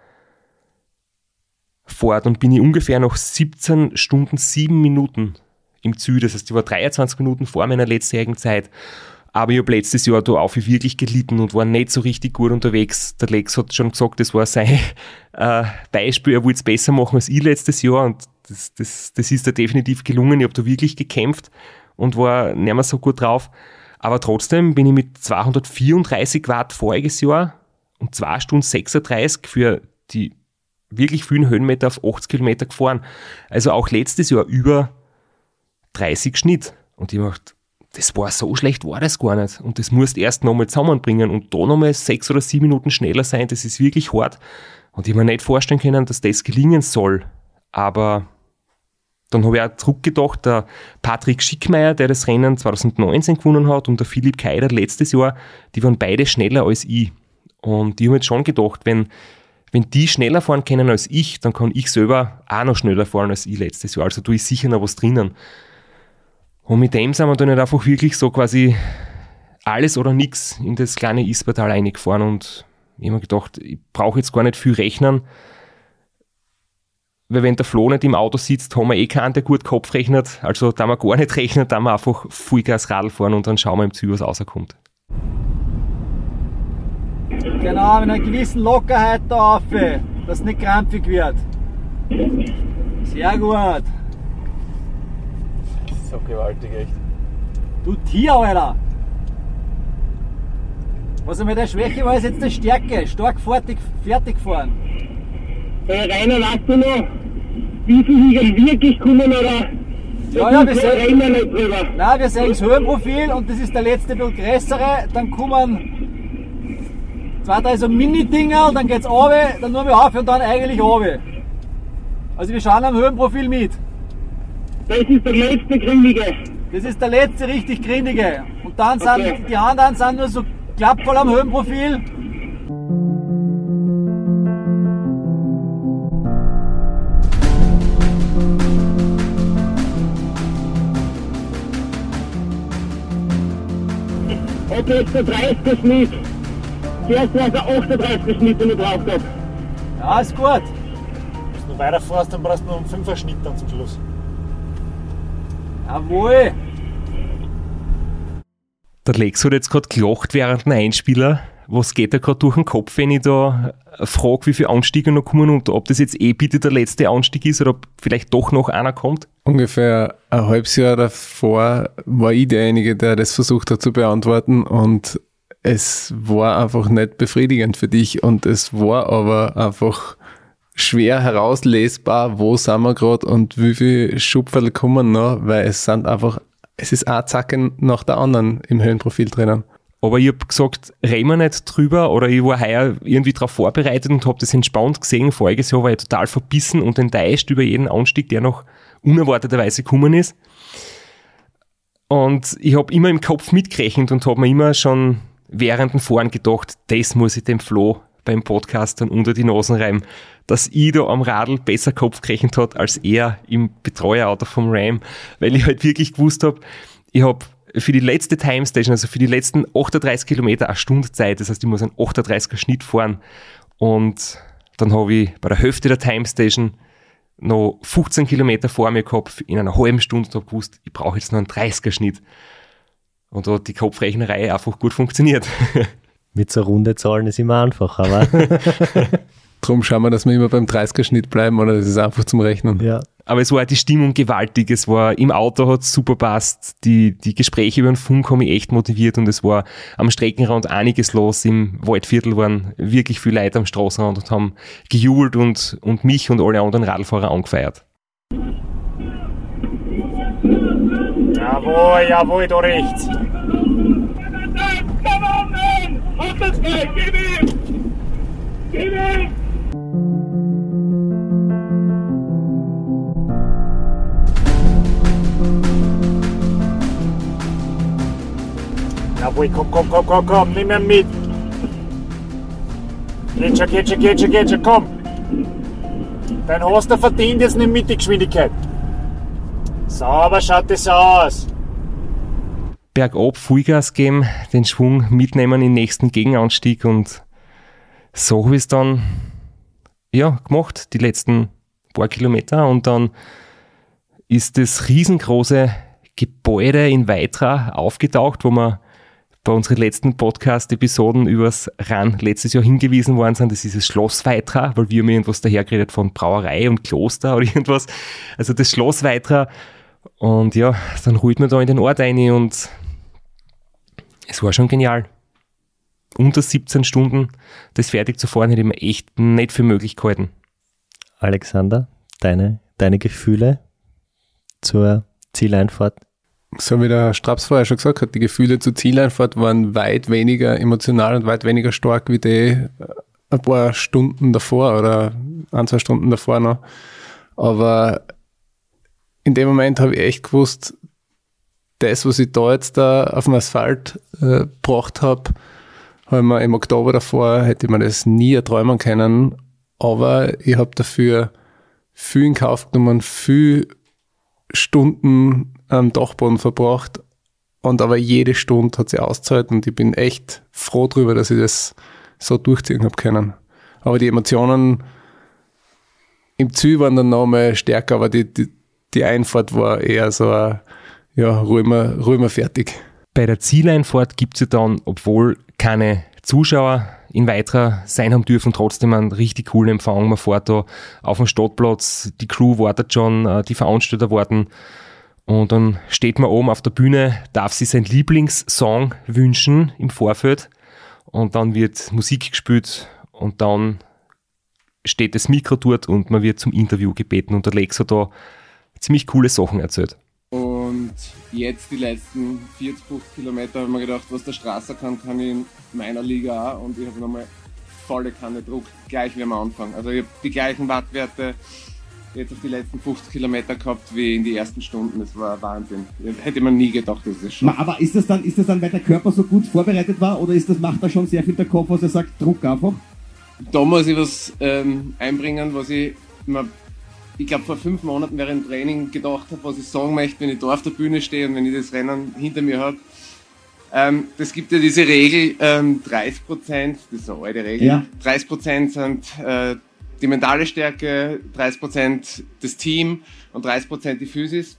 fahrt, dann bin ich ungefähr noch 17 Stunden 7 Minuten im Ziel. Das heißt, ich war 23 Minuten vor meiner letztjährigen Zeit. Aber ich habe letztes Jahr da auch wirklich gelitten und war nicht so richtig gut unterwegs. Der Lex hat schon gesagt, das war sein äh, Beispiel, er wollte es besser machen als ich letztes Jahr und das, das, das ist da definitiv gelungen. Ich habe da wirklich gekämpft und war nicht mehr so gut drauf. Aber trotzdem bin ich mit 234 Watt voriges Jahr und 2 Stunden 36 für die wirklich vielen Höhenmeter auf 80 Kilometer gefahren. Also auch letztes Jahr über 30 Schnitt. Und ich dachte, das war so schlecht, war das gar nicht. Und das musst erst nochmal zusammenbringen und da nochmal sechs oder sieben Minuten schneller sein, das ist wirklich hart. Und ich mir nicht vorstellen können, dass das gelingen soll. Aber dann habe ich auch zurückgedacht, der Patrick Schickmeier, der das Rennen 2019 gewonnen hat, und der Philipp Keider letztes Jahr, die waren beide schneller als ich. Und ich habe jetzt schon gedacht, wenn, wenn die schneller fahren können als ich, dann kann ich selber auch noch schneller fahren als ich letztes Jahr. Also tue ich sicher noch was drinnen. Und mit dem sind wir dann nicht einfach wirklich so quasi alles oder nichts in das kleine Ispertal reingefahren und ich habe mir gedacht, ich brauche jetzt gar nicht viel rechnen, weil wenn der Flo nicht im Auto sitzt, haben wir eh keinen, der gut Kopf rechnet. Also da wir gar nicht rechnen, da wir einfach Vollgas Radl fahren und dann schauen wir im Ziel, was rauskommt. Genau, mit einer gewissen Lockerheit da auf, dass es nicht krampfig wird. Sehr gut. So gewaltig, echt. Du Tier, Alter! Was einmal der Schwäche war, ist jetzt die Stärke. Stark fertig, fertig fahren. Der Rainer, weißt du noch, wie viel Hügel wirklich kommen oder? Ja, ja, wir sehen, nein, wir sehen das Höhenprofil und das ist der letzte bisschen größere. Dann kommen zwei, drei so Mini-Dinger, dann geht's runter, dann nur mehr auf und dann eigentlich runter. Also wir schauen am Höhenprofil mit. Das ist der letzte Gründige. Das ist der letzte richtig grindige. Und dann sind Okay. die anderen sind nur so klappvoll am Höhenprofil. Okay, jetzt der 30er Schnitt. Zuerst war es der 38er Schnitt, den ich braucht habe. Ja, ist gut. Wenn du weiterfährst, dann brauchst du noch einen 5er Schnitt dann zum Schluss. Jawohl. Der Lex hat jetzt gerade gelacht während dem Einspieler. Was geht da gerade durch den Kopf, wenn ich da frage, wie viele Anstiege noch kommen und ob das jetzt eh bitte der letzte Anstieg ist oder ob vielleicht doch noch einer kommt? Ungefähr ein halbes Jahr davor war ich derjenige, der das versucht hat zu beantworten und es war einfach nicht befriedigend für dich und es war aber einfach schwer herauslesbar, wo sind wir gerade und wie viele Schupferl kommen noch, weil es sind einfach, es ist ein Zacken nach der anderen im Höhenprofil drinnen. Aber ich habe gesagt, reden wir nicht drüber oder ich war heuer irgendwie darauf vorbereitet und habe das entspannt gesehen. Voriges Jahr war ich total verbissen und enttäuscht über jeden Anstieg, der noch unerwarteterweise gekommen ist. Und ich habe immer im Kopf mitgerechnet und habe mir immer schon während dem Fahren gedacht, das muss ich dem Flo beim Podcast dann unter die Nasen reiben, dass ich da am Radl besser Kopf gerechnet hat als er im Betreuerauto vom Ram, weil ich halt wirklich gewusst habe, ich habe für die letzte Time Station, also für die letzten 38 Kilometer eine Stunde Zeit, das heißt, ich muss einen 38er Schnitt fahren und dann habe ich bei der Hälfte der Time Station noch 15 Kilometer vor mir gehabt in einer halben Stunde und habe gewusst, ich brauche jetzt noch einen 30er Schnitt. Und da hat die Kopfrechnerei einfach gut funktioniert. Mit so runde Zahlen ist immer einfach, aber Drum schauen wir, dass wir immer beim 30er-Schnitt bleiben oder das ist einfach zum Rechnen. ja. Aber es war die Stimmung gewaltig. Es war im Auto hat super passt. Die, die Gespräche über den Funk haben mich echt motiviert und es war am Streckenrand einiges los. Im Waldviertel waren wirklich viele Leute am Straßenrand und haben gejubelt und, und mich und alle anderen Radlfahrer angefeiert. Jawohl, jawohl, da rechts. Feld, gib ihm! Gib ihm! Jawohl, komm, komm, komm, komm, komm, nimm ihn mit. Geht schon, geht schon, geht schon, geht schon, komm. Dann hast du verdient jetzt nicht mit die Geschwindigkeit. Sauber schaut das aus. Bergab Vollgas geben, den Schwung mitnehmen den nächsten Gegenanstieg und so habe ich es dann ja, gemacht, die letzten paar Kilometer und dann ist das riesengroße Gebäude in Weitra aufgetaucht, wo wir bei unseren letzten Podcast-Episoden übers RAN letztes Jahr hingewiesen worden sind. Das ist das Schloss Weitra, weil wir haben irgendwas dahergeredet von Brauerei und Kloster oder irgendwas. Also das Schloss Weitra. Und ja, dann ruht man da in den Ort rein und es war schon genial. Unter 17 Stunden das fertig zu fahren, hätte ich mir echt nicht für möglich gehalten. Alexander, deine, deine Gefühle zur Zieleinfahrt? So wie der Straps vorher schon gesagt hat, die Gefühle zur Zieleinfahrt waren weit weniger emotional und weit weniger stark wie die äh, ein paar Stunden davor oder ein, zwei Stunden davor noch. Aber in dem Moment habe ich echt gewusst, das, was ich da jetzt da auf dem Asphalt äh, gebracht habe, habe mir im Oktober davor, hätte ich mir das nie erträumen können. Aber ich habe dafür viel in Kauf genommen, viel Stunden am Dachboden verbracht. Und aber jede Stunde hat sie ausgezahlt und ich bin echt froh darüber, dass ich das so durchziehen habe können. Aber die Emotionen im Ziel waren dann nochmal stärker, aber die, die, die Einfahrt war eher so, ein, ja, ruhen wir fertig. Bei der Zieleinfahrt gibt es ja dann, obwohl keine Zuschauer in weiterer sein haben dürfen, trotzdem einen richtig coolen Empfang. Man fährt da auf dem Stadtplatz, die Crew wartet schon, äh, die Veranstalter warten. Und dann steht man oben auf der Bühne, darf sich sein Lieblingssong wünschen im Vorfeld. Und dann wird Musik gespielt und dann steht das Mikro dort und man wird zum Interview gebeten. Und der Lex hat da ziemlich coole Sachen erzählt. Und jetzt die letzten 40, 50 Kilometer habe ich mir gedacht, was der Straße kann, kann ich in meiner Liga auch. Und ich habe nochmal volle Kanne Druck, gleich wie am Anfang. Also ich habe die gleichen Wattwerte jetzt auf die letzten 50 Kilometer gehabt wie in die ersten Stunden. Das war Wahnsinn. Hätte man nie gedacht, dass das schon. Aber ist das, dann, ist das dann, weil der Körper so gut vorbereitet war oder ist das, macht da schon sehr viel der Kopf, was er sagt, Druck einfach? Da muss ich was ähm, einbringen, was ich mir ich glaube, vor fünf Monaten während dem Training gedacht habe, was ich sagen möchte, wenn ich da auf der Bühne stehe und wenn ich das Rennen hinter mir habe. Ähm, das gibt ja diese Regel, ähm, 30 Prozent, das ist eine alte Regel, ja. 30 Prozent sind äh, die mentale Stärke, 30 Prozent das Team und 30 Prozent die Physis.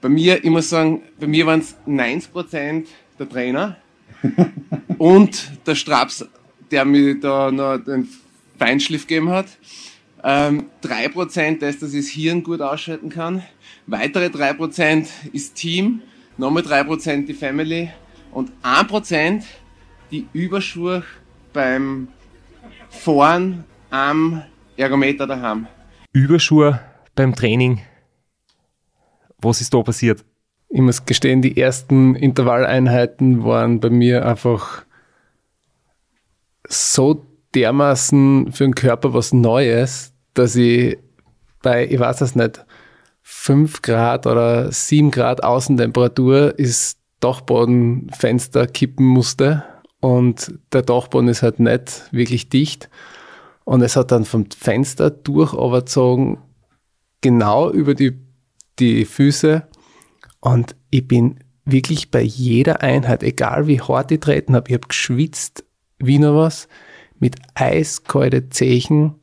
Bei mir, ich muss sagen, bei mir waren es 90 Prozent der Trainer und der Straps, der mir da noch den Feinschliff gegeben hat. Ähm, 3% ist, dass ich das Hirn gut ausschalten kann. Weitere 3% ist Team. Nochmal 3% die Family. Und 1% die Überschuhe beim Fahren am Ergometer daheim. Überschuhe beim Training. Was ist da passiert? Ich muss gestehen, die ersten Intervalleinheiten waren bei mir einfach so dermaßen für den Körper was Neues, dass ich bei, ich weiß es nicht, 5 Grad oder 7 Grad Außentemperatur ist Dachbodenfenster kippen musste und der Dachboden ist halt nicht wirklich dicht. Und es hat dann vom Fenster durch überzogen, genau über die, die Füße. Und ich bin wirklich bei jeder Einheit, egal wie hart ich treten habe, ich habe geschwitzt wie noch was mit eiskalte Zechen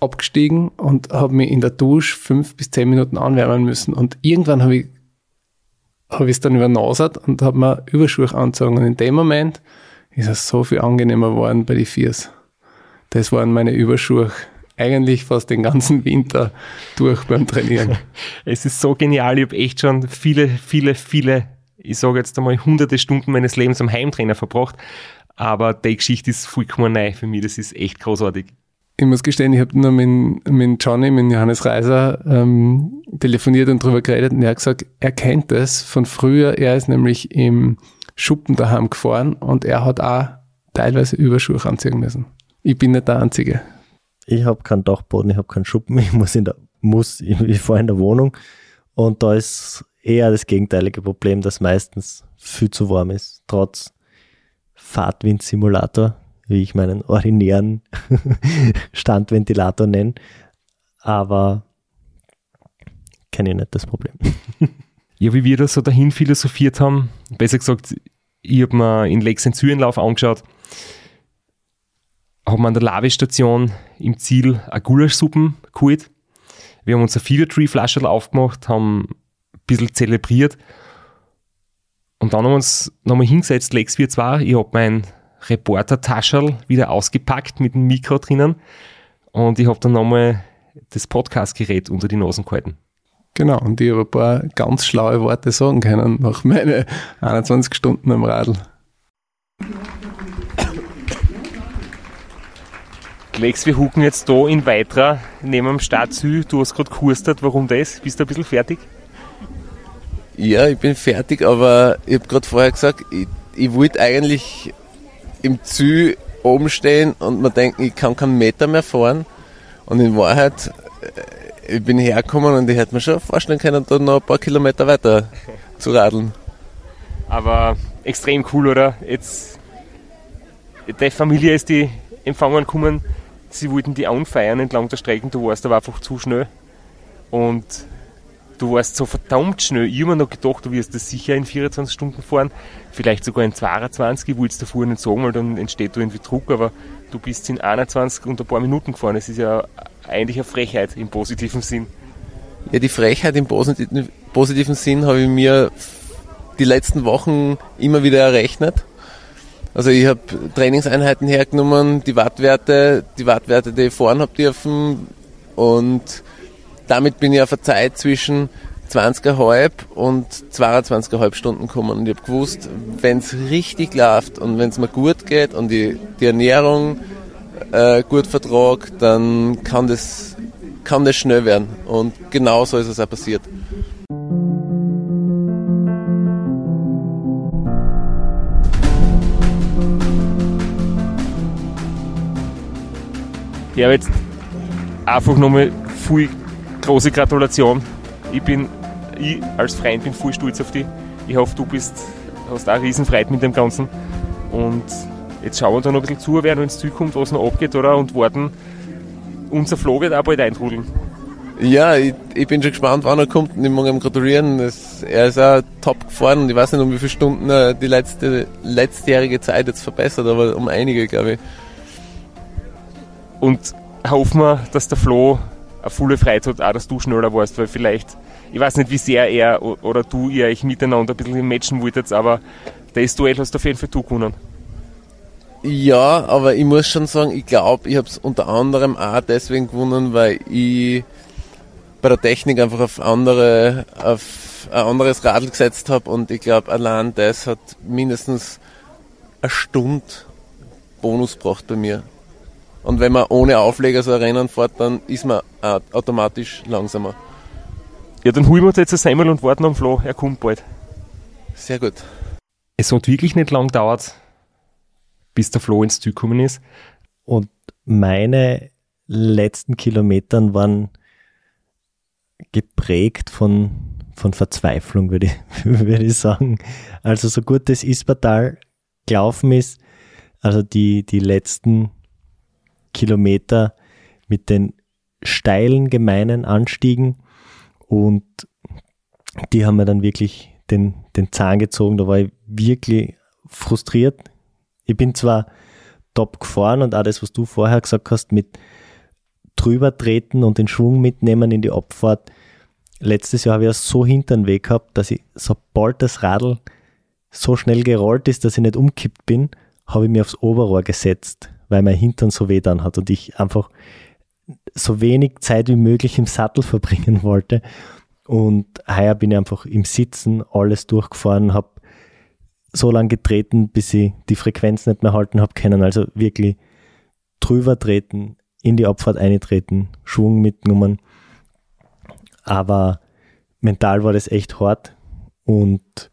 abgestiegen und habe mich in der Dusche fünf bis zehn Minuten anwärmen müssen. Und irgendwann habe ich habe ich es dann übernasert und habe mir Überschuhe angezogen. Und in dem Moment ist es so viel angenehmer geworden bei den Viers. Das waren meine Überschuhe eigentlich fast den ganzen Winter durch beim Trainieren. es ist so genial. Ich habe echt schon viele, viele, viele, ich sage jetzt einmal hunderte Stunden meines Lebens am Heimtrainer verbracht. Aber die Geschichte ist vollkommen neu für mich. Das ist echt großartig. Ich muss gestehen, ich habe nur mit, mit Johnny, mit Johannes Reiser ähm, telefoniert und darüber geredet und er hat gesagt, er kennt das von früher. Er ist nämlich im Schuppen daheim gefahren und er hat auch teilweise Überschuhe anziehen müssen. Ich bin nicht der Einzige. Ich habe keinen Dachboden, ich habe keinen Schuppen, ich muss in der, muss, ich fahre in der Wohnung und da ist eher das gegenteilige Problem, dass meistens viel zu warm ist, trotz Fahrtwindsimulator, wie ich meinen ordinären Standventilator nenne. Aber kenne ich nicht das Problem. Ja, wie wir da so dahin philosophiert haben, besser gesagt, ich habe mir in Lex in Zürenlauf angeschaut, haben wir an der Lavestation im Ziel eine Gulaschsuppen geholt. Wir haben uns eine Fever Tree Flasche aufgemacht, haben ein bisschen zelebriert und dann haben wir uns nochmal hingesetzt, Lex wir zwar, ich habe mein Reporter-Taschel wieder ausgepackt mit dem Mikro drinnen und ich habe dann nochmal das Podcast-Gerät unter die Nasen gehalten. Genau, und ich habe ein paar ganz schlaue Worte sagen können nach meinen 21 Stunden am Radl. Lex, wir hucken jetzt da in Weitra neben dem Stadtsü. Du hast gerade gehustet, warum das? Bist du ein bisschen fertig? Ja, ich bin fertig, aber ich habe gerade vorher gesagt, ich, ich wollte eigentlich im Ziel oben stehen und mir denken, ich kann keinen Meter mehr fahren. Und in Wahrheit, äh, ich bin hergekommen und ich hätte mir schon vorstellen können, da noch ein paar Kilometer weiter zu radeln. Aber extrem cool, oder? Jetzt, die Familie ist die empfangen gekommen, sie wollten die anfeiern entlang der Strecken, du warst aber einfach zu schnell. Und du warst so verdammt schnell. Ich habe mir noch gedacht, du wirst das sicher in 24 Stunden fahren, vielleicht sogar in 22, ich wollte es davor nicht sagen, weil dann entsteht da irgendwie Druck, aber du bist in 21 und ein paar Minuten gefahren. Das ist ja eigentlich eine Frechheit im positiven Sinn. Ja, die Frechheit im positiven, positiven Sinn habe ich mir die letzten Wochen immer wieder errechnet. Also ich habe Trainingseinheiten hergenommen, die Wattwerte, die Wattwerte, die ich fahren habe dürfen und damit bin ich auf eine Zeit zwischen 20,5 und 22,5 Stunden gekommen und ich habe gewusst, wenn es richtig läuft und wenn es mir gut geht und die, die Ernährung äh, gut vertrag, dann kann das, kann das schnell werden und genau so ist es auch passiert. Ja, jetzt einfach nochmal viel große Gratulation. Ich bin, ich als Freund bin voll stolz auf dich. Ich hoffe, du bist, hast auch Riesenfreude mit dem Ganzen. Und jetzt schauen wir da noch ein bisschen zu, wer noch ins Ziel kommt, was noch abgeht, oder? Und warten. Unser Flo wird auch bald eintrudeln. Ja, ich, ich, bin schon gespannt, wann er kommt und ich mag ihm gratulieren. Das, er ist auch top gefahren und ich weiß nicht, um wie viele Stunden er die letzte, letztjährige Zeit jetzt verbessert, aber um einige, glaube ich. Und hoffen wir, dass der Flo eine volle Freude hat, auch dass du schneller warst, weil vielleicht, ich weiß nicht, wie sehr er oder du ihr euch miteinander ein bisschen matchen wolltet, aber das Duell hast du auf jeden Fall gewonnen. Ja, aber ich muss schon sagen, ich glaube, ich habe es unter anderem auch deswegen gewonnen, weil ich bei der Technik einfach auf andere, auf ein anderes Radl gesetzt habe und ich glaube, allein das hat mindestens eine Stunde Bonus gebracht bei mir. Und wenn man ohne Aufleger so ein Rennen fährt, dann ist man automatisch langsamer. Ja, dann holen wir uns jetzt ein Semmel und warten am Flo. Er kommt bald. Sehr gut. Es hat wirklich nicht lang gedauert, bis der Flo ins Ziel gekommen ist. Und meine letzten Kilometern waren geprägt von, von Verzweiflung, würde ich, würde ich sagen. Also so gut das Ispertal gelaufen ist, also die, die letzten Kilometer mit den steilen, gemeinen Anstiegen und die haben mir dann wirklich den, den Zahn gezogen. Da war ich wirklich frustriert. Ich bin zwar top gefahren und das, was du vorher gesagt hast, mit drüber treten und den Schwung mitnehmen in die Abfahrt. Letztes Jahr habe ich ja so hinter den Weg gehabt, dass ich, sobald das Radl so schnell gerollt ist, dass ich nicht umkippt bin, habe ich mir aufs Oberrohr gesetzt weil mein Hintern so weh dann hat und ich einfach so wenig Zeit wie möglich im Sattel verbringen wollte. Und heuer bin ich einfach im Sitzen alles durchgefahren, habe so lange getreten, bis ich die Frequenz nicht mehr halten habe können. Also wirklich drüber treten, in die Abfahrt eintreten, Schwung mitgenommen. Aber mental war das echt hart und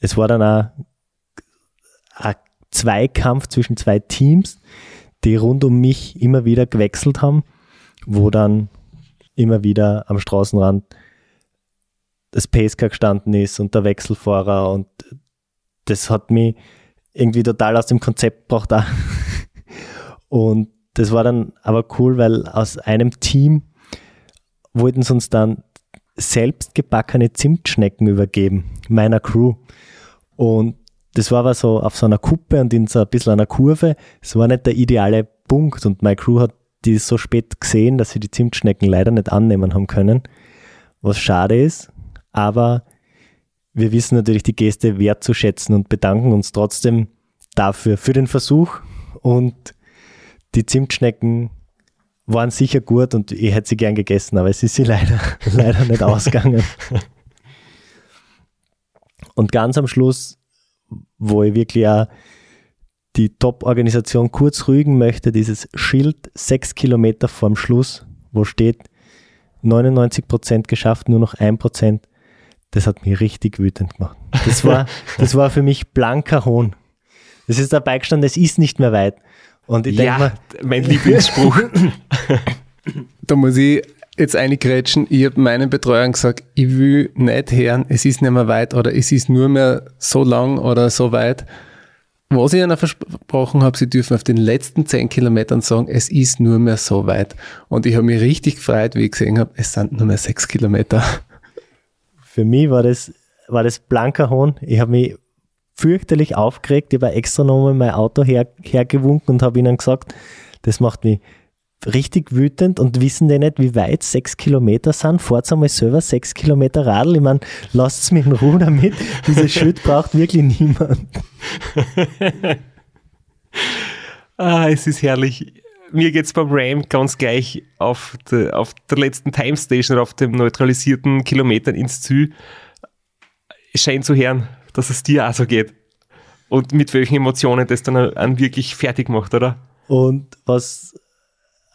es war dann auch ein Zweikampf zwischen zwei Teams, die rund um mich immer wieder gewechselt haben, wo dann immer wieder am Straßenrand das Pacecar gestanden ist und der Wechselfahrer und das hat mich irgendwie total aus dem Konzept gebracht. Auch. Und das war dann aber cool, weil aus einem Team wollten sie uns dann selbst gebackene Zimtschnecken übergeben, meiner Crew. Und das war aber so auf so einer Kuppe und in so ein bisschen einer Kurve. Es war nicht der ideale Punkt und meine Crew hat die so spät gesehen, dass sie die Zimtschnecken leider nicht annehmen haben können. Was schade ist, aber wir wissen natürlich die Geste wertzuschätzen und bedanken uns trotzdem dafür, für den Versuch. Und die Zimtschnecken waren sicher gut und ich hätte sie gern gegessen, aber es ist sie leider, leider nicht ausgegangen. Und ganz am Schluss wo ich wirklich auch die Top-Organisation kurz rügen möchte, dieses Schild sechs Kilometer vorm Schluss, wo steht 99 Prozent geschafft, nur noch ein Prozent. Das hat mich richtig wütend gemacht. Das war, das war für mich blanker Hohn. Das ist der Beistand, es ist nicht mehr weit. Und ich ja, denke mein Lieblingsspruch. da muss ich jetzt eingrätschen. Ich habe meinen Betreuern gesagt, ich will nicht hören, es ist nicht mehr weit oder es ist nur mehr so lang oder so weit. Was ich ihnen versprochen habe, sie dürfen auf den letzten 10 Kilometern sagen, es ist nur mehr so weit. Und ich habe mich richtig gefreut, wie ich gesehen habe, es sind nur mehr 6 Kilometer. Für mich war das, war das blanker Hohn. Ich habe mich fürchterlich aufgeregt. Ich habe extra nochmal mein Auto her, hergewunken und habe ihnen gesagt, das macht mich richtig wütend und wissen die nicht, wie weit sechs Kilometer sind. Fahrt einmal selber sechs Kilometer Radl. Ich meine, lasst es mich in Ruhe damit. Dieses Schild braucht wirklich niemand. ah, es ist herrlich. Mir geht es beim Ram ganz gleich auf, de, auf der letzten Time Station oder auf dem neutralisierten Kilometern ins Ziel. Es scheint zu hören, dass es dir auch so geht. Und mit welchen Emotionen das dann an wirklich fertig macht, oder? Und was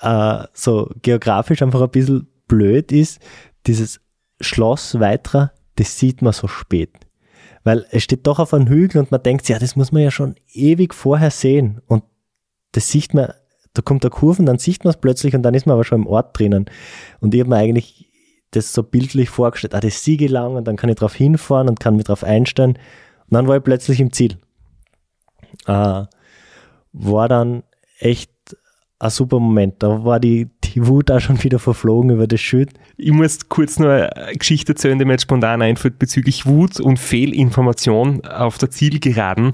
äh, so geografisch einfach ein bisschen blöd ist, dieses Schloss Weitra, das sieht man so spät. Weil es steht doch auf einem Hügel und man denkt, ja, das muss man ja schon ewig vorher sehen. Und das sieht man, da kommt der Kurven, dann sieht man es plötzlich und dann ist man aber schon im Ort drinnen. Und ich habe mir eigentlich das so bildlich vorgestellt, ah, das Siege lang und dann kann ich drauf hinfahren und kann mich drauf einstellen. Und dann war ich plötzlich im Ziel. Äh, war dann echt ein super Moment. Da war die, die Wut auch schon wieder verflogen über das Schild. Ich muss kurz nur eine Geschichte erzählen, die mir jetzt spontan einfällt bezüglich Wut und Fehlinformation auf der Zielgeraden.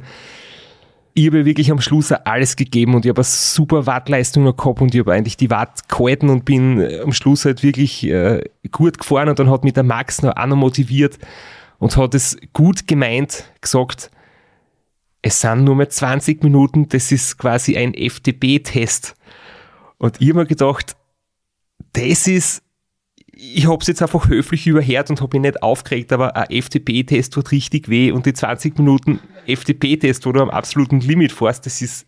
Ich habe wirklich am Schluss alles gegeben und ich habe eine super Wattleistung noch gehabt und ich habe eigentlich die Watt gehalten und bin am Schluss halt wirklich äh, gut gefahren und dann hat mich der Max noch auch noch motiviert und hat es gut gemeint gesagt, es sind nur mehr 20 Minuten, das ist quasi ein FTP-Test. Und ich habe mir gedacht, das ist, ich habe es jetzt einfach höflich überhört und habe mich nicht aufgeregt, aber ein FTP-Test tut richtig weh und die 20 Minuten FTP-Test, wo du am absoluten Limit fährst, das ist,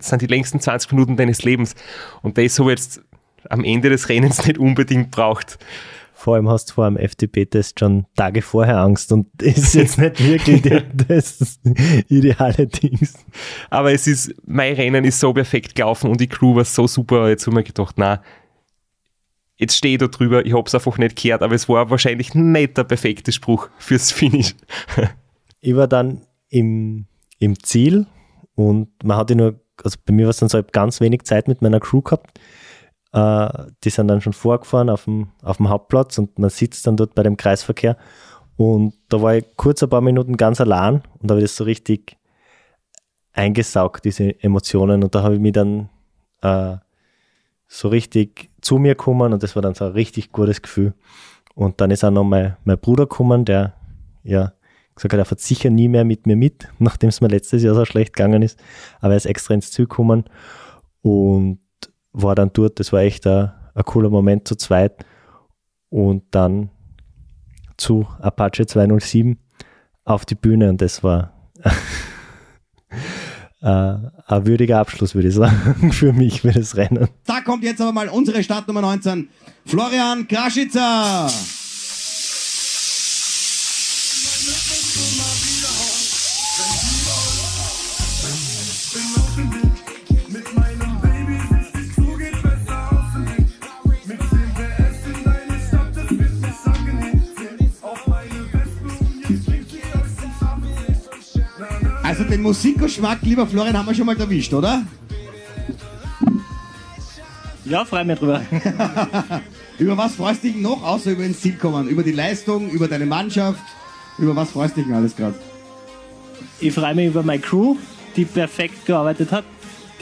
sind die längsten 20 Minuten deines Lebens. Und das habe ich jetzt am Ende des Rennens nicht unbedingt braucht. Vor allem hast du vor einem FTP-Test schon Tage vorher Angst und das ist jetzt nicht wirklich das ideale Ding. Aber es ist, mein Rennen ist so perfekt gelaufen und die Crew war so super. Jetzt habe ich mir gedacht, na, jetzt stehe ich da drüber, ich habe es einfach nicht gehört, aber es war wahrscheinlich nicht der perfekte Spruch fürs Finish. ich war dann im, im Ziel und man hatte nur, also bei mir war es dann so ganz wenig Zeit mit meiner Crew gehabt äh, die sind dann schon vorgefahren auf dem, auf dem Hauptplatz und man sitzt dann dort bei dem Kreisverkehr. Und da war ich kurz ein paar Minuten ganz allein und da habe das so richtig eingesaugt, diese Emotionen. Und da habe ich mich dann äh, so richtig zu mir gekommen und das war dann so ein richtig gutes Gefühl. Und dann ist auch noch mein, mein Bruder gekommen, der ja gesagt hat, er fährt sicher nie mehr mit mir mit, nachdem es mir letztes Jahr so schlecht gegangen ist. Aber er ist extra ins Ziel gekommen. Und war dann dort, das war echt ein, ein cooler Moment zu zweit. Und dann zu Apache 207 auf die Bühne und das war äh, ein würdiger Abschluss, würde ich sagen, für mich, für das Rennen. Da kommt jetzt aber mal unsere Startnummer 19, Florian Kraschitzer. Also den Musikgeschmack, lieber Florian, haben wir schon mal erwischt, oder? Ja, freue mich drüber. über was freust du dich noch, außer über ins Ziel kommen? Über die Leistung, über deine Mannschaft? Über was freust du dich denn alles gerade? Ich freue mich über meine Crew, die perfekt gearbeitet hat.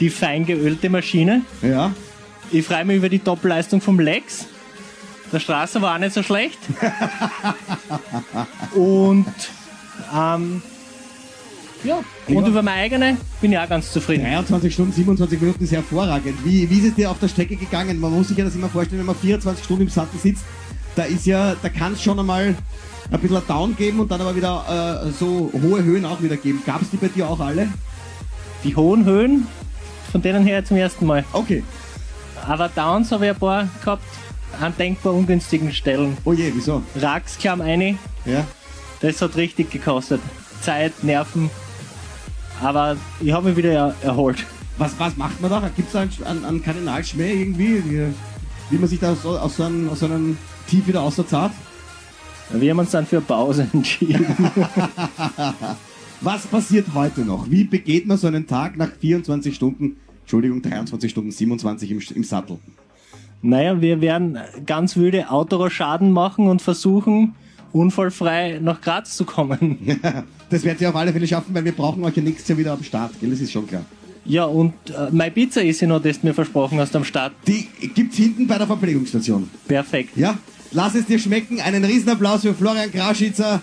Die fein geölte Maschine. Ja. Ich freue mich über die Top-Leistung vom Lex. Der Straße war auch nicht so schlecht. Und ähm, ja, und über meine eigene bin ich auch ganz zufrieden. 23 Stunden, 27 Minuten ist hervorragend. Wie, wie ist es dir auf der Strecke gegangen? Man muss sich ja das immer vorstellen, wenn man 24 Stunden im Sattel sitzt, da ist ja, da kann es schon einmal ein bisschen ein Down geben und dann aber wieder äh, so hohe Höhen auch wieder geben. Gab es die bei dir auch alle? Die hohen Höhen, von denen her zum ersten Mal. Okay. Aber Downs habe ich ein paar gehabt, an denkbar ungünstigen Stellen. Oh je, wieso? Rax kam eine. Ja. Das hat richtig gekostet. Zeit, Nerven, aber ich habe mich wieder erholt. Was, was macht man da? Gibt es einen, einen, einen Kardinalschmäh irgendwie? wie man sich da so, aus, so einem, aus so einem Tief wieder auserzahlt? Wir haben uns dann für Pause entschieden. Was passiert heute noch? Wie begeht man so einen Tag nach 24 Stunden, Entschuldigung, 23 Stunden 27 im, im Sattel? Naja, wir werden ganz wilde Outdoor-Schaden machen und versuchen, unfallfrei nach Graz zu kommen. das werdet ihr auf alle Fälle schaffen, weil wir brauchen euch ja nächstes Jahr wieder am Start, gell? Das ist schon klar. Ja, und äh, meine Pizza ist ja noch, das du mir versprochen hast am Start. Die gibt's hinten bei der Verpflegungsstation. Perfekt. Ja, lass es dir schmecken. Einen Riesenapplaus für Florian Kraschitzer.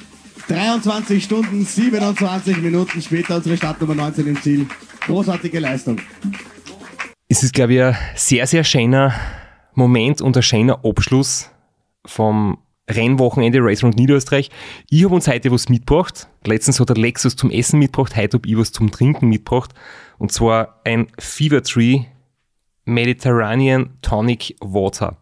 23 Stunden, 27 Minuten später unsere Startnummer 19 im Ziel. Großartige Leistung. Es ist, glaube ich, ein sehr, sehr schöner Moment und ein schöner Abschluss vom Rennwochenende Race Round Niederösterreich. Ich habe uns heute was mitgebracht. Letztens hat der Lexus zum Essen mitgebracht, heute habe ich was zum Trinken mitgebracht. Und zwar ein Fever Tree Mediterranean Tonic Water.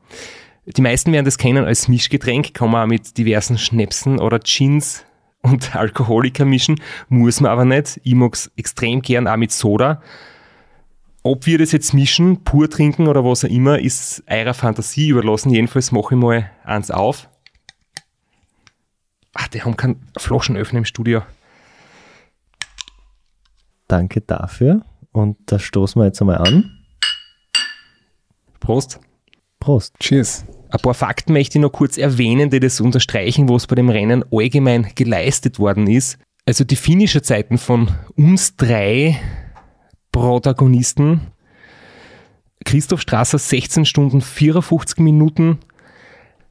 Die meisten werden das kennen als Mischgetränk, kann man auch mit diversen Schnäpsen oder Gins und Alkoholiker mischen, muss man aber nicht. Ich mag es extrem gern auch mit Soda. Ob wir das jetzt mischen, pur trinken oder was auch immer, ist eurer Fantasie überlassen. Jedenfalls mache ich mal eins auf. Ach, die haben keinen Flaschenöffner im Studio. Danke dafür. Und da stoßen wir jetzt einmal an. Prost. Prost. Cheers. Ein paar Fakten möchte ich noch kurz erwähnen, die das unterstreichen, was bei dem Rennen allgemein geleistet worden ist. Also die finnische Zeiten von uns drei Protagonisten. Christoph Strasser 16 Stunden 54 Minuten.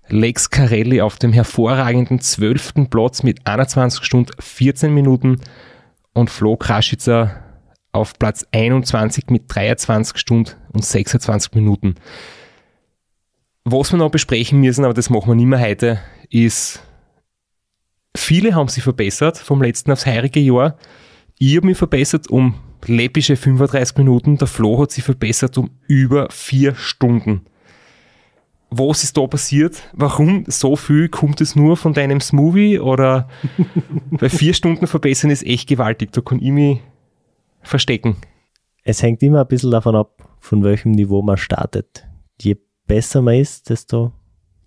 Lex Carelli auf dem hervorragenden 12. Platz mit 21 Stunden 14 Minuten und Flo Kraschitzer auf Platz 21 mit 23 Stunden und 26 Minuten. Was wir noch besprechen müssen, aber das machen wir nicht mehr heute, ist, viele haben sich verbessert vom letzten aufs heurige Jahr. Ich habe mich verbessert um läppische 35 Minuten, der Flo hat sich verbessert um über vier Stunden. Was ist da passiert? Warum so viel? Kommt es nur von deinem Smoothie? Oder bei vier Stunden verbessern ist echt gewaltig. Da kann ich mich verstecken. Es hängt immer ein bisschen davon ab, von welchem Niveau man startet. Je besser man ist, desto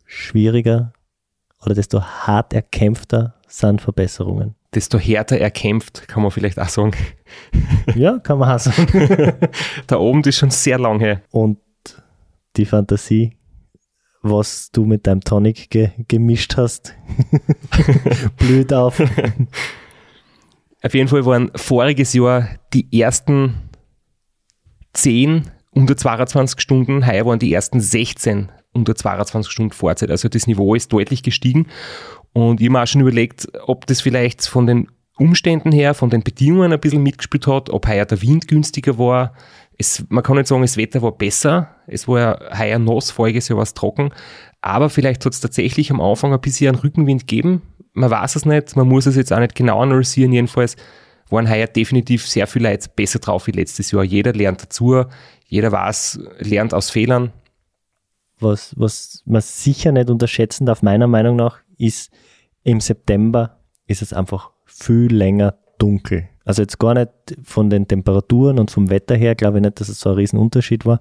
schwieriger oder desto hart erkämpfter sind Verbesserungen. Desto härter erkämpft, kann man vielleicht auch sagen. Ja, kann man auch sagen. Der Abend ist schon sehr lang her. Und die Fantasie, was du mit deinem Tonic ge gemischt hast, blüht auf. Auf jeden Fall waren voriges Jahr die ersten 10 unter 22 Stunden, heuer waren die ersten 16 unter 22 Stunden Vorzeit. Also das Niveau ist deutlich gestiegen. Und ich habe mir auch schon überlegt, ob das vielleicht von den Umständen her, von den Bedingungen ein bisschen mitgespielt hat, ob heuer der Wind günstiger war. Es, man kann nicht sagen, das Wetter war besser. Es war ja heuer nass, voriges Jahr war es trocken. Aber vielleicht hat es tatsächlich am Anfang ein bisschen einen Rückenwind gegeben. Man weiß es nicht, man muss es jetzt auch nicht genau analysieren. Jedenfalls waren heuer definitiv sehr viele Leute besser drauf wie letztes Jahr. Jeder lernt dazu, jeder weiß, lernt aus Fehlern. Was, was man sicher nicht unterschätzen darf, meiner Meinung nach, ist im September ist es einfach viel länger dunkel. Also jetzt gar nicht von den Temperaturen und vom Wetter her, glaube ich nicht, dass es so ein Riesenunterschied war.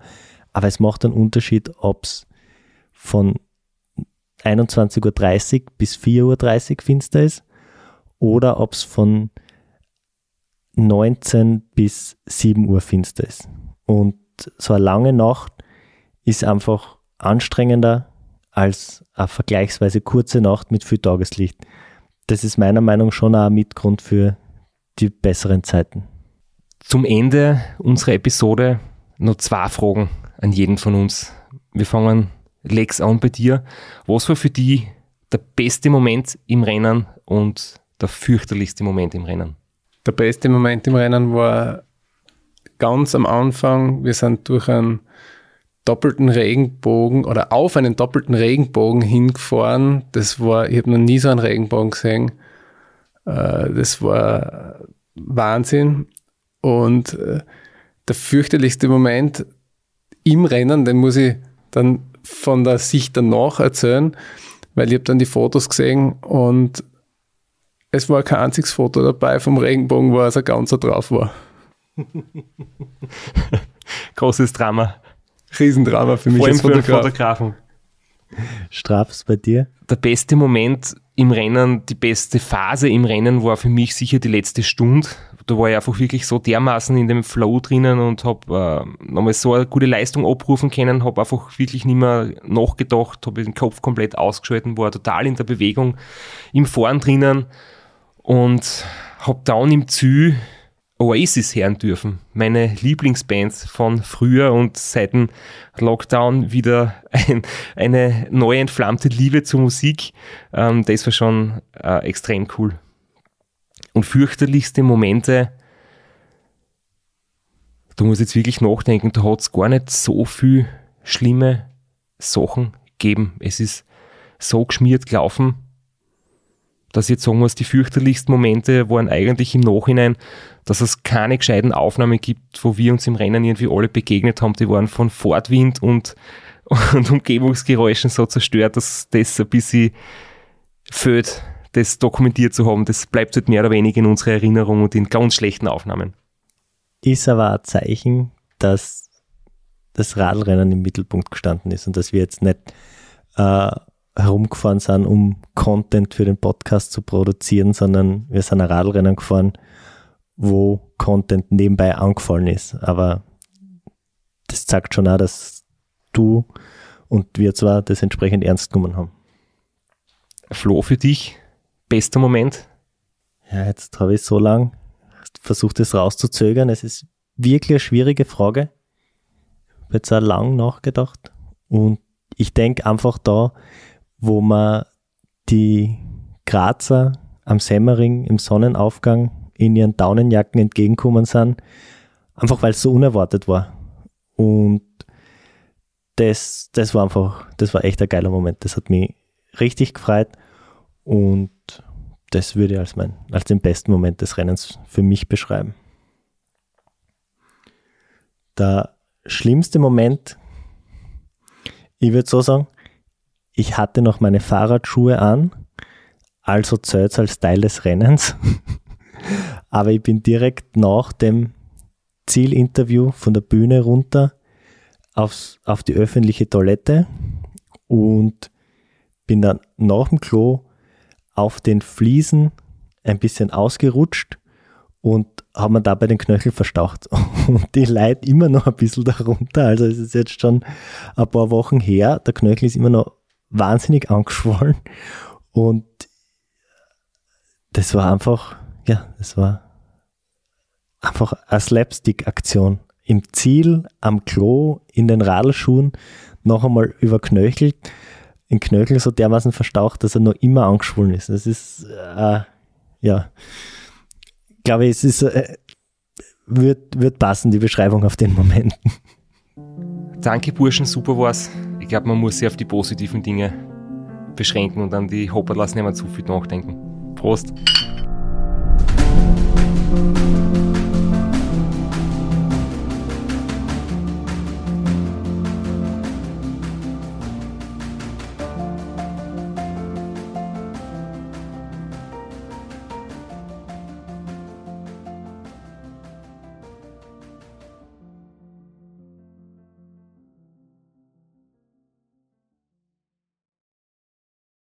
Aber es macht einen Unterschied, ob es von 21.30 Uhr bis 4.30 Uhr finster ist oder ob es von 19 bis 7 Uhr finster ist. Und so eine lange Nacht ist einfach anstrengender als eine vergleichsweise kurze Nacht mit viel Tageslicht. Das ist meiner Meinung nach schon auch ein Mitgrund für die besseren Zeiten. Zum Ende unserer Episode noch zwei Fragen an jeden von uns. Wir fangen Lex an bei dir. Was war für dich der beste Moment im Rennen und der fürchterlichste Moment im Rennen? Der beste Moment im Rennen war ganz am Anfang. Wir sind durch einen doppelten Regenbogen oder auf einen doppelten Regenbogen hingefahren. Das war, ich habe noch nie so einen Regenbogen gesehen. Äh, das war Wahnsinn. Und äh, der fürchterlichste Moment im Rennen, den muss ich dann von der Sicht danach erzählen, weil ich habe dann die Fotos gesehen und es war kein einziges Foto dabei vom Regenbogen, wo er so ganz drauf war. Großes Drama. Riesendrama für mich Vor allem als Fotograf. Fotografen. Strafs bei dir? Der beste Moment im Rennen, die beste Phase im Rennen war für mich sicher die letzte Stunde. Da war ich einfach wirklich so dermaßen in dem Flow drinnen und habe äh, nochmal so eine gute Leistung abrufen können, habe einfach wirklich nicht mehr nachgedacht, habe den Kopf komplett ausgeschalten, war total in der Bewegung, im Fahren drinnen und habe dann im Ziel Oasis hören dürfen. Meine Lieblingsbands von früher und seit dem Lockdown wieder ein, eine neu entflammte Liebe zur Musik. Ähm, das war schon äh, extrem cool. Und fürchterlichste Momente, da muss ich jetzt wirklich nachdenken, da hat es gar nicht so viel schlimme Sachen gegeben. Es ist so geschmiert gelaufen, dass ich jetzt sagen muss, die fürchterlichsten Momente waren eigentlich im Nachhinein, dass es keine gescheiten Aufnahmen gibt, wo wir uns im Rennen irgendwie alle begegnet haben. Die waren von Fortwind und, und Umgebungsgeräuschen so zerstört, dass das ein bisschen fehlt, das dokumentiert zu haben. Das bleibt halt mehr oder weniger in unserer Erinnerung und in ganz schlechten Aufnahmen. Ist aber ein Zeichen, dass das Radrennen im Mittelpunkt gestanden ist und dass wir jetzt nicht äh, herumgefahren sind, um Content für den Podcast zu produzieren, sondern wir sind ein Radrennen gefahren, wo Content nebenbei angefallen ist. Aber das zeigt schon auch, dass du und wir zwar das entsprechend ernst genommen haben. Flo, für dich, bester Moment? Ja, jetzt habe ich so lang versucht, es rauszuzögern. Es ist wirklich eine schwierige Frage. Ich habe jetzt auch lang nachgedacht. Und ich denke einfach da, wo man die Grazer am Semmering im Sonnenaufgang in ihren Daunenjacken entgegenkommen sind, einfach weil es so unerwartet war. Und das, das war einfach, das war echt ein geiler Moment. Das hat mich richtig gefreut und das würde ich als, mein, als den besten Moment des Rennens für mich beschreiben. Der schlimmste Moment, ich würde so sagen, ich hatte noch meine Fahrradschuhe an, also zählt als Teil des Rennens. Aber ich bin direkt nach dem Zielinterview von der Bühne runter aufs, auf die öffentliche Toilette und bin dann nach dem Klo auf den Fliesen ein bisschen ausgerutscht und habe mir dabei den Knöchel verstaucht. Und die leidet immer noch ein bisschen darunter. Also es ist jetzt schon ein paar Wochen her. Der Knöchel ist immer noch wahnsinnig angeschwollen. Und das war einfach, ja, das war einfach eine Slapstick-Aktion. Im Ziel, am Klo, in den Radlschuhen, noch einmal überknöchelt, den Knöchel so dermaßen verstaucht, dass er noch immer angeschwollen ist. Das ist, äh, ja, glaube ich, es ist, äh, wird, wird passen, die Beschreibung auf den Moment. Danke, Burschen, super war's. Ich glaube, man muss sich auf die positiven Dinge beschränken und an die Hopperlas nicht mehr zu viel nachdenken. Prost!